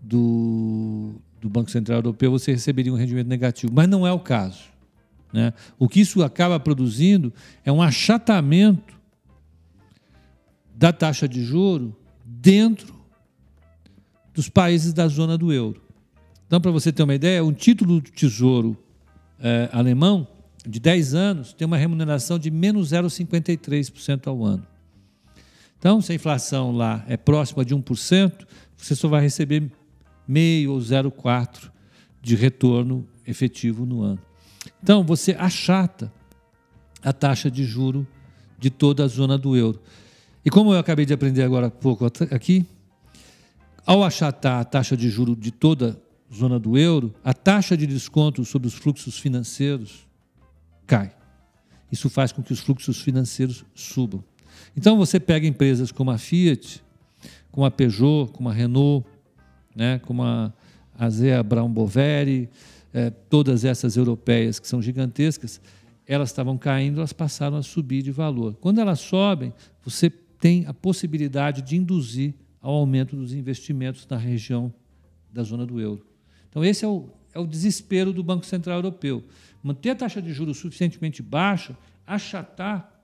do, do Banco Central Europeu, você receberia um rendimento negativo. Mas não é o caso. Né? O que isso acaba produzindo é um achatamento da taxa de juro dentro dos países da zona do euro. Então, para você ter uma ideia, um título do Tesouro é, alemão de 10 anos tem uma remuneração de menos 0,53% ao ano. Então, se a inflação lá é próxima de 1%, você só vai receber meio ou 0,4% de retorno efetivo no ano. Então, você achata a taxa de juro de toda a zona do euro. E como eu acabei de aprender agora há pouco aqui, ao achatar a taxa de juro de toda a zona do euro, a taxa de desconto sobre os fluxos financeiros cai. Isso faz com que os fluxos financeiros subam. Então você pega empresas como a Fiat, como a Peugeot, como a Renault, né, como a, a Zea Brown Boveri, é, todas essas europeias que são gigantescas, elas estavam caindo, elas passaram a subir de valor. Quando elas sobem, você tem a possibilidade de induzir ao aumento dos investimentos na região da zona do euro. Então, esse é o, é o desespero do Banco Central Europeu. Manter a taxa de juros suficientemente baixa, achatar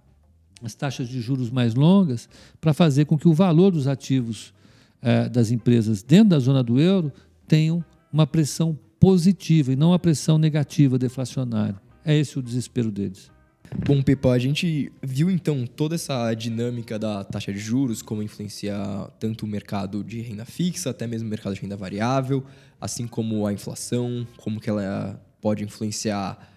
as taxas de juros mais longas, para fazer com que o valor dos ativos eh, das empresas dentro da zona do euro tenham uma pressão positiva e não uma pressão negativa deflacionária. É esse o desespero deles. Bom, Pepa, a gente viu então toda essa dinâmica da taxa de juros, como influenciar tanto o mercado de renda fixa, até mesmo o mercado de renda variável, assim como a inflação, como que ela pode influenciar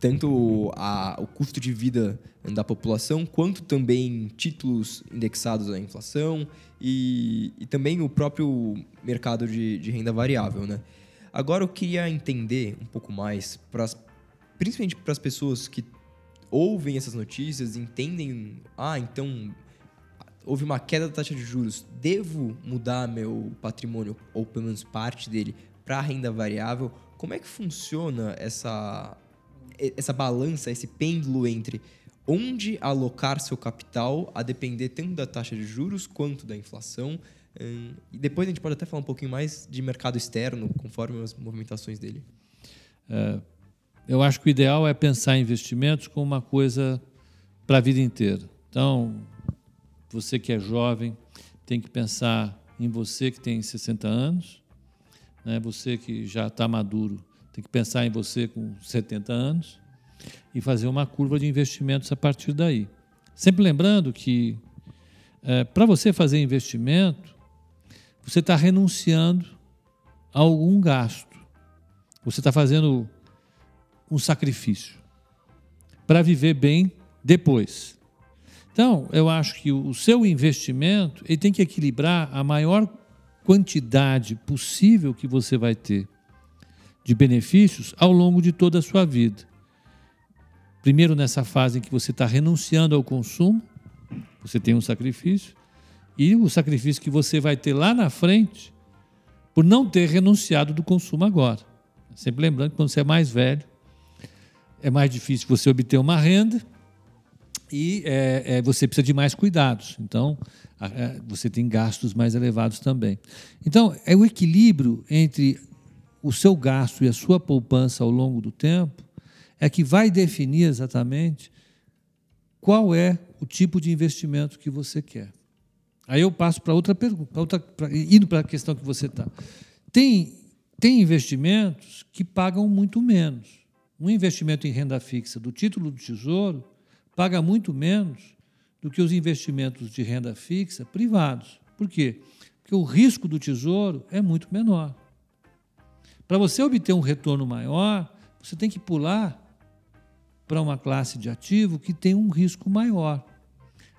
tanto a, o custo de vida da população, quanto também títulos indexados à inflação e, e também o próprio mercado de, de renda variável. Né? Agora eu queria entender um pouco mais pras, principalmente para as pessoas que ouvem essas notícias, entendem, ah, então houve uma queda da taxa de juros, devo mudar meu patrimônio, ou pelo menos parte dele, para renda variável? Como é que funciona essa, essa balança, esse pêndulo entre onde alocar seu capital a depender tanto da taxa de juros quanto da inflação? Hum, e depois a gente pode até falar um pouquinho mais de mercado externo, conforme as movimentações dele. É, eu acho que o ideal é pensar investimentos como uma coisa para a vida inteira. Então, você que é jovem tem que pensar em você que tem 60 anos, né? você que já está maduro tem que pensar em você com 70 anos e fazer uma curva de investimentos a partir daí. Sempre lembrando que é, para você fazer investimento, você está renunciando a algum gasto. Você está fazendo um sacrifício para viver bem depois. Então, eu acho que o seu investimento ele tem que equilibrar a maior quantidade possível que você vai ter de benefícios ao longo de toda a sua vida. Primeiro, nessa fase em que você está renunciando ao consumo, você tem um sacrifício, e o sacrifício que você vai ter lá na frente por não ter renunciado do consumo agora. Sempre lembrando que quando você é mais velho, é mais difícil você obter uma renda e é, é, você precisa de mais cuidados. Então, a, a, você tem gastos mais elevados também. Então, é o equilíbrio entre o seu gasto e a sua poupança ao longo do tempo é que vai definir exatamente qual é o tipo de investimento que você quer. Aí eu passo para outra pergunta, outra, pra, indo para a questão que você está. Tem, tem investimentos que pagam muito menos um investimento em renda fixa do título do Tesouro paga muito menos do que os investimentos de renda fixa privados. Por quê? Porque o risco do Tesouro é muito menor. Para você obter um retorno maior, você tem que pular para uma classe de ativo que tem um risco maior.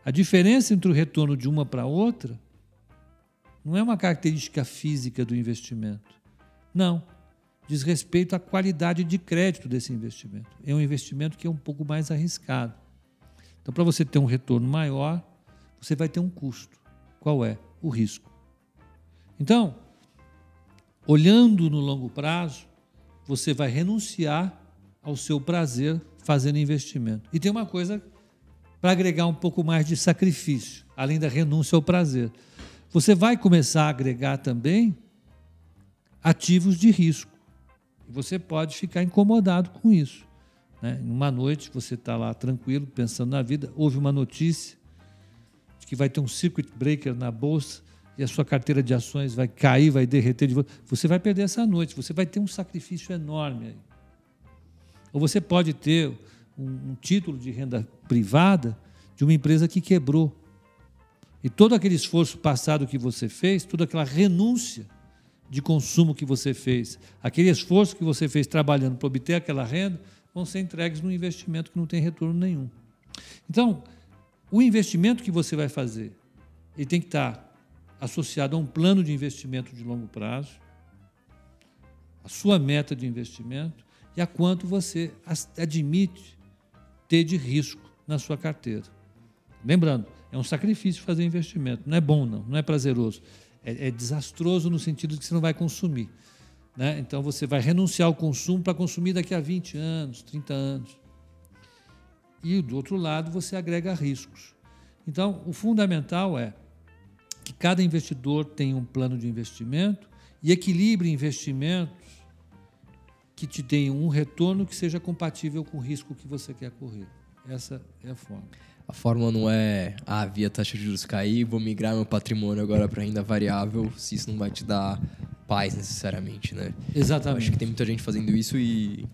A diferença entre o retorno de uma para outra não é uma característica física do investimento. Não diz respeito à qualidade de crédito desse investimento. É um investimento que é um pouco mais arriscado. Então, para você ter um retorno maior, você vai ter um custo. Qual é? O risco. Então, olhando no longo prazo, você vai renunciar ao seu prazer fazendo investimento. E tem uma coisa para agregar um pouco mais de sacrifício, além da renúncia ao prazer. Você vai começar a agregar também ativos de risco. Você pode ficar incomodado com isso. Né? Uma noite você está lá tranquilo, pensando na vida, houve uma notícia de que vai ter um circuit breaker na bolsa e a sua carteira de ações vai cair, vai derreter de você vai perder essa noite, você vai ter um sacrifício enorme aí. Ou você pode ter um, um título de renda privada de uma empresa que quebrou. E todo aquele esforço passado que você fez, toda aquela renúncia de consumo que você fez, aquele esforço que você fez trabalhando para obter aquela renda, vão ser entregues num investimento que não tem retorno nenhum. Então, o investimento que você vai fazer, ele tem que estar associado a um plano de investimento de longo prazo, a sua meta de investimento e a quanto você admite ter de risco na sua carteira. Lembrando, é um sacrifício fazer investimento, não é bom não, não é prazeroso. É, é desastroso no sentido de que você não vai consumir. Né? Então você vai renunciar ao consumo para consumir daqui a 20 anos, 30 anos. E do outro lado você agrega riscos. Então o fundamental é que cada investidor tenha um plano de investimento e equilibre investimentos que te deem um retorno que seja compatível com o risco que você quer correr. Essa é a forma. A fórmula não é, ah, vi a taxa de juros cair, vou migrar meu patrimônio agora para renda variável, se isso não vai te dar paz necessariamente, né? Exatamente. Eu acho que tem muita gente fazendo isso e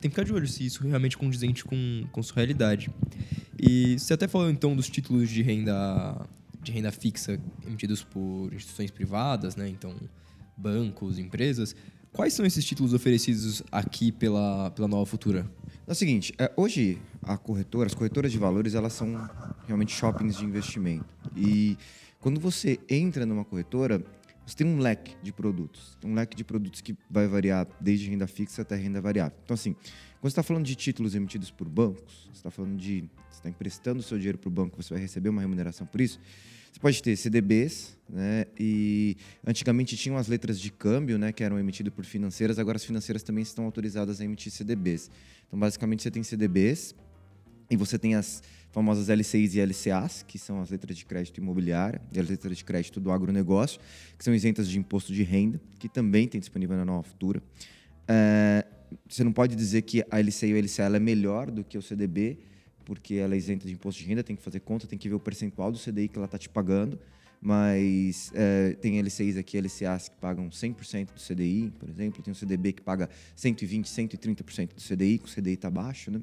tem que ficar de olho se isso realmente é condizente com, com sua realidade. E você até falou então dos títulos de renda de renda fixa emitidos por instituições privadas, né? Então, bancos, empresas. Quais são esses títulos oferecidos aqui pela, pela Nova Futura? É o seguinte, é, hoje a corretora, as corretoras de valores, elas são realmente shoppings de investimento. E quando você entra numa corretora, você tem um leque de produtos. Um leque de produtos que vai variar desde renda fixa até renda variável. Então, assim, quando você está falando de títulos emitidos por bancos, você está falando de. Você está emprestando o seu dinheiro para o banco, você vai receber uma remuneração por isso. Você pode ter CDBs, né? E antigamente tinham as letras de câmbio, né? Que eram emitidas por financeiras, agora as financeiras também estão autorizadas a emitir CDBs. Então, basicamente, você tem CDBs e você tem as famosas LCIs e LCAs, que são as letras de crédito imobiliária e as letras de crédito do agronegócio, que são isentas de imposto de renda, que também tem disponível na nova futura. É, você não pode dizer que a LCI ou a LCA é melhor do que o CDB, porque ela é isenta de imposto de renda, tem que fazer conta, tem que ver o percentual do CDI que ela está te pagando. Mas é, tem LCIs aqui, LCAs que pagam 100% do CDI, por exemplo. Tem o CDB que paga 120%, 130% do CDI, que o CDI está baixo. Né?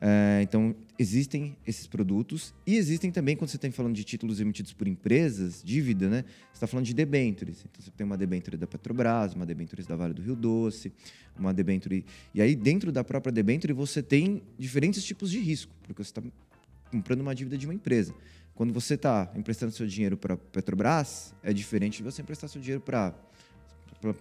É, então, existem esses produtos e existem também, quando você está falando de títulos emitidos por empresas, dívida, né? Você está falando de debentures. Então, você tem uma debenture da Petrobras, uma debenture da Vale do Rio Doce, uma debenture... E aí, dentro da própria debenture, você tem diferentes tipos de risco, porque você está comprando uma dívida de uma empresa. Quando você está emprestando seu dinheiro para Petrobras, é diferente de você emprestar seu dinheiro para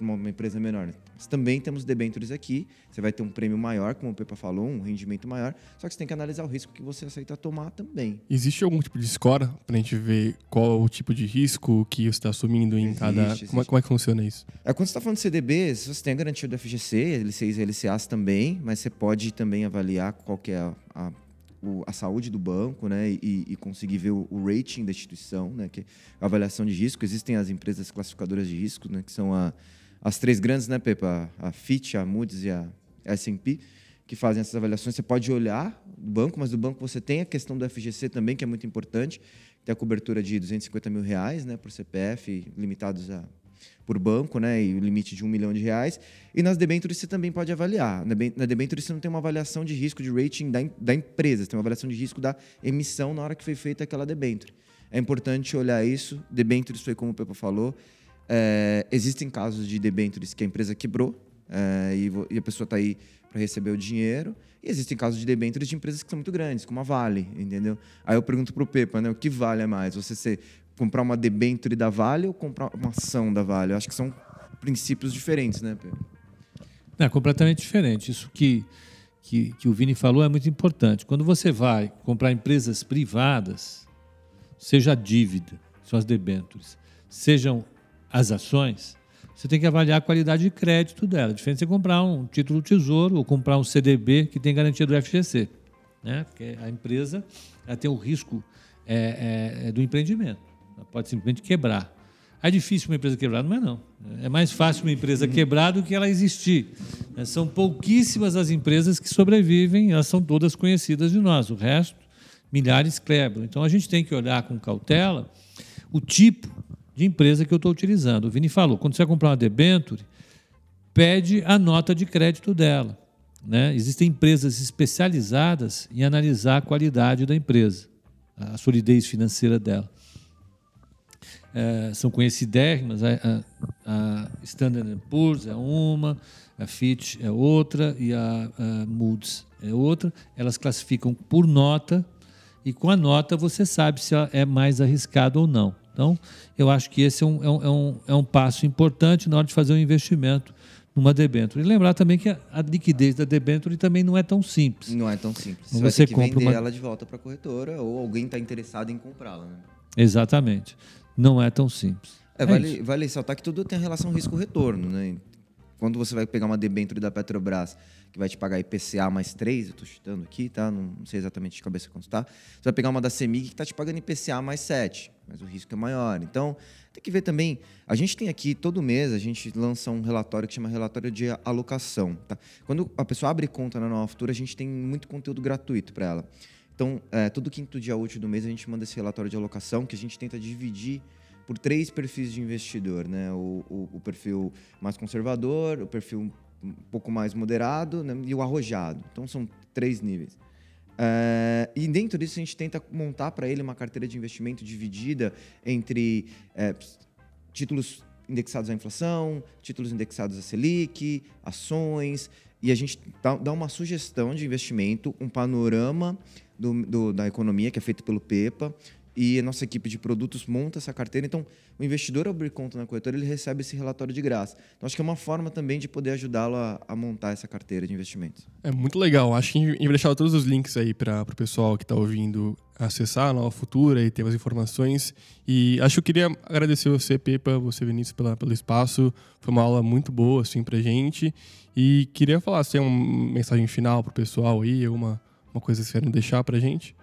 uma empresa menor. Também temos debentures aqui, você vai ter um prêmio maior, como o Pepa falou, um rendimento maior, só que você tem que analisar o risco que você aceita tomar também. Existe algum tipo de score para a gente ver qual o tipo de risco que você está assumindo em existe, cada... Existe. Como, é, como, é, que funciona isso? É, quando você está falando de CDBs, você tem a garantia do FGC, LCIs e LCAs também, mas você pode também avaliar qual é a, a o, a saúde do banco, né, e, e conseguir ver o, o, rating da instituição, né, que é a avaliação de risco. Existem as empresas classificadoras de risco, né, que são a, as três grandes, né, Pepa? A Fitch, a Moody's e a S&P, que fazem essas avaliações. Você pode olhar o banco, mas do banco você tem a questão do FGC também, que é muito importante. Tem a cobertura de 250 mil reais, né, por CPF, limitados a por banco, né, e o limite de um milhão de reais. E nas debêntures você também pode avaliar. Na debênture você não tem uma avaliação de risco de rating da, da empresa, você tem uma avaliação de risco da emissão na hora que foi feita aquela debênture. É importante olhar isso. Debêntures foi como o Pepa falou. É, existem casos de debêntures que a empresa quebrou é, e, e, a pessoa está aí para receber o dinheiro. E existem casos de debêntures de empresas que são muito grandes, como a Vale, entendeu? Aí eu pergunto para o Pepa, né, o que vale mais? Você ser comprar uma debênture da Vale ou comprar uma ação da Vale? Eu acho que são princípios diferentes, né, Pedro? É completamente diferente. Isso que, que, que o Vini falou é muito importante. Quando você vai comprar empresas privadas, seja a dívida, são as debêntures, sejam as ações, você tem que avaliar a qualidade de crédito dela. Diferente de você comprar um título tesouro ou comprar um CDB que tem garantia do FGC. né? Porque a empresa ela tem o risco é, é, é do empreendimento. Ela pode simplesmente quebrar. É difícil uma empresa quebrar? Não é não. É mais fácil uma empresa quebrar do que ela existir. É, são pouquíssimas as empresas que sobrevivem, elas são todas conhecidas de nós. O resto, milhares quebram. Então a gente tem que olhar com cautela o tipo de empresa que eu estou utilizando. O Vini falou, quando você vai comprar uma debenture, pede a nota de crédito dela. Né? Existem empresas especializadas em analisar a qualidade da empresa, a solidez financeira dela. É, são conhecidérrimas, a, a, a Standard Poor's é uma, a Fitch é outra e a, a Moody's é outra. Elas classificam por nota e com a nota você sabe se é mais arriscado ou não. Então, eu acho que esse é um, é um, é um, é um passo importante na hora de fazer um investimento numa debênture. E lembrar também que a, a liquidez da debênture também não é tão simples. Não é tão simples. Você, você você compra vender uma... ela de volta para a corretora ou alguém está interessado em comprá-la. Né? Exatamente. Não é tão simples. É, vale, vale ressaltar que tudo tem relação risco-retorno. Né? Quando você vai pegar uma debênture da Petrobras que vai te pagar IPCA mais 3, eu estou chutando aqui, tá? Não, não, sei exatamente de cabeça quanto está. Você vai pegar uma da CEMIG que está te pagando IPCA mais 7, mas o risco é maior. Então, tem que ver também. A gente tem aqui, todo mês, a gente lança um relatório que chama relatório de alocação. Tá? Quando a pessoa abre conta na Nova Futura, a gente tem muito conteúdo gratuito para ela. Então, é, todo quinto dia útil do mês, a gente manda esse relatório de alocação que a gente tenta dividir por três perfis de investidor, né? O, o, o perfil mais conservador, o perfil um pouco mais moderado né? e o arrojado. Então são três níveis. É, e dentro disso a gente tenta montar para ele uma carteira de investimento dividida entre é, títulos indexados à inflação, títulos indexados à Selic, ações, e a gente dá uma sugestão de investimento, um panorama do, do, da economia que é feito pelo PEPA, e a nossa equipe de produtos monta essa carteira. Então, o investidor ao abrir conta na corretora, ele recebe esse relatório de graça. Então, acho que é uma forma também de poder ajudá-lo a, a, montar essa carteira de investimentos. É muito legal. Acho que a gente vai deixar todos os links aí para o pessoal que está ouvindo acessar a Nova Futura e ter mais informações. E acho que eu queria agradecer você, Pepa, você, Vinícius, pela, pelo espaço. Foi uma aula muito boa, assim, para gente. E queria falar, se tem uma mensagem final para o pessoal aí, alguma uma coisa que vocês querem deixar para gente?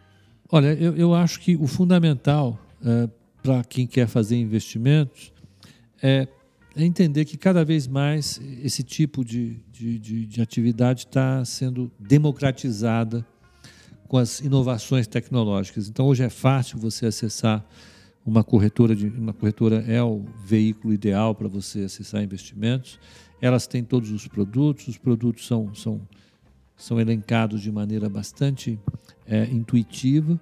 Olha, eu, eu acho que o fundamental é, para quem quer fazer investimentos é, é, entender que cada vez mais esse tipo de, de, de, de atividade está sendo democratizada com as inovações tecnológicas. Então, hoje é fácil você acessar uma corretora de uma corretora é o veículo ideal para você acessar investimentos. Elas têm todos os produtos, os produtos são, são são elencados de maneira bastante é, intuitiva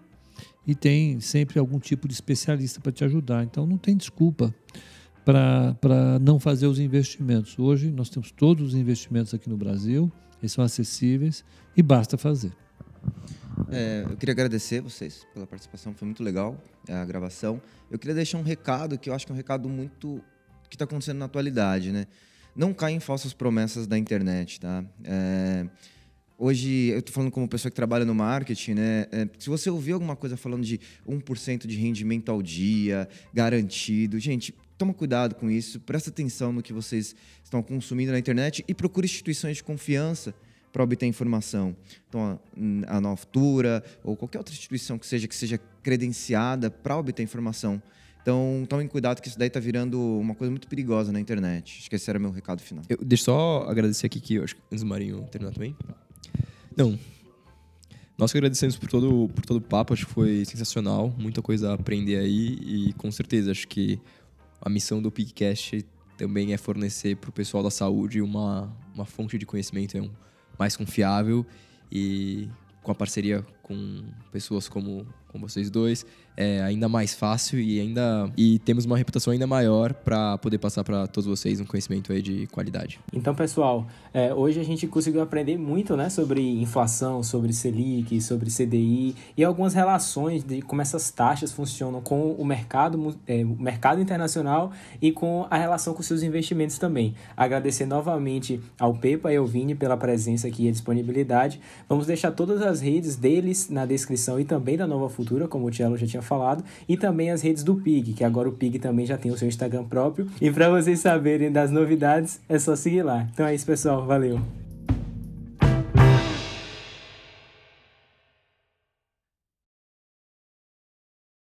e tem sempre algum tipo de especialista para te ajudar. Então não tem desculpa para não fazer os investimentos. Hoje nós temos todos os investimentos aqui no Brasil, eles são acessíveis e basta fazer. É, eu queria agradecer vocês pela participação, foi muito legal a gravação. Eu queria deixar um recado que eu acho que é um recado muito que está acontecendo na atualidade, né? Não caia em falsas promessas da internet, tá? É, Hoje, eu estou falando como pessoa que trabalha no marketing, né? É, se você ouvir alguma coisa falando de 1% de rendimento ao dia, garantido, gente, toma cuidado com isso, presta atenção no que vocês estão consumindo na internet e procure instituições de confiança para obter informação. Então, a, a Noftura ou qualquer outra instituição que seja que seja credenciada para obter informação. Então, tomem cuidado que isso daí está virando uma coisa muito perigosa na internet. Acho que esse era meu recado final. Eu, deixa só agradecer aqui que eu acho que antes Marinho terminar também. Não. Nós que agradecemos por todo, por todo o papo, acho que foi sensacional, muita coisa a aprender aí e com certeza acho que a missão do Pigcast também é fornecer para o pessoal da saúde uma, uma fonte de conhecimento mais confiável e com a parceria com pessoas como, como vocês dois, é ainda mais fácil e ainda e temos uma reputação ainda maior para poder passar para todos vocês um conhecimento aí de qualidade. Então, pessoal, é, hoje a gente conseguiu aprender muito, né, sobre inflação, sobre Selic, sobre CDI e algumas relações de como essas taxas funcionam com o mercado, é, o mercado internacional e com a relação com seus investimentos também. Agradecer novamente ao Pepa e ao Vini pela presença aqui e a disponibilidade. Vamos deixar todas as redes na descrição e também da Nova Futura, como o Tielo já tinha falado, e também as redes do Pig, que agora o Pig também já tem o seu Instagram próprio. E para vocês saberem das novidades, é só seguir lá. Então é isso, pessoal. Valeu!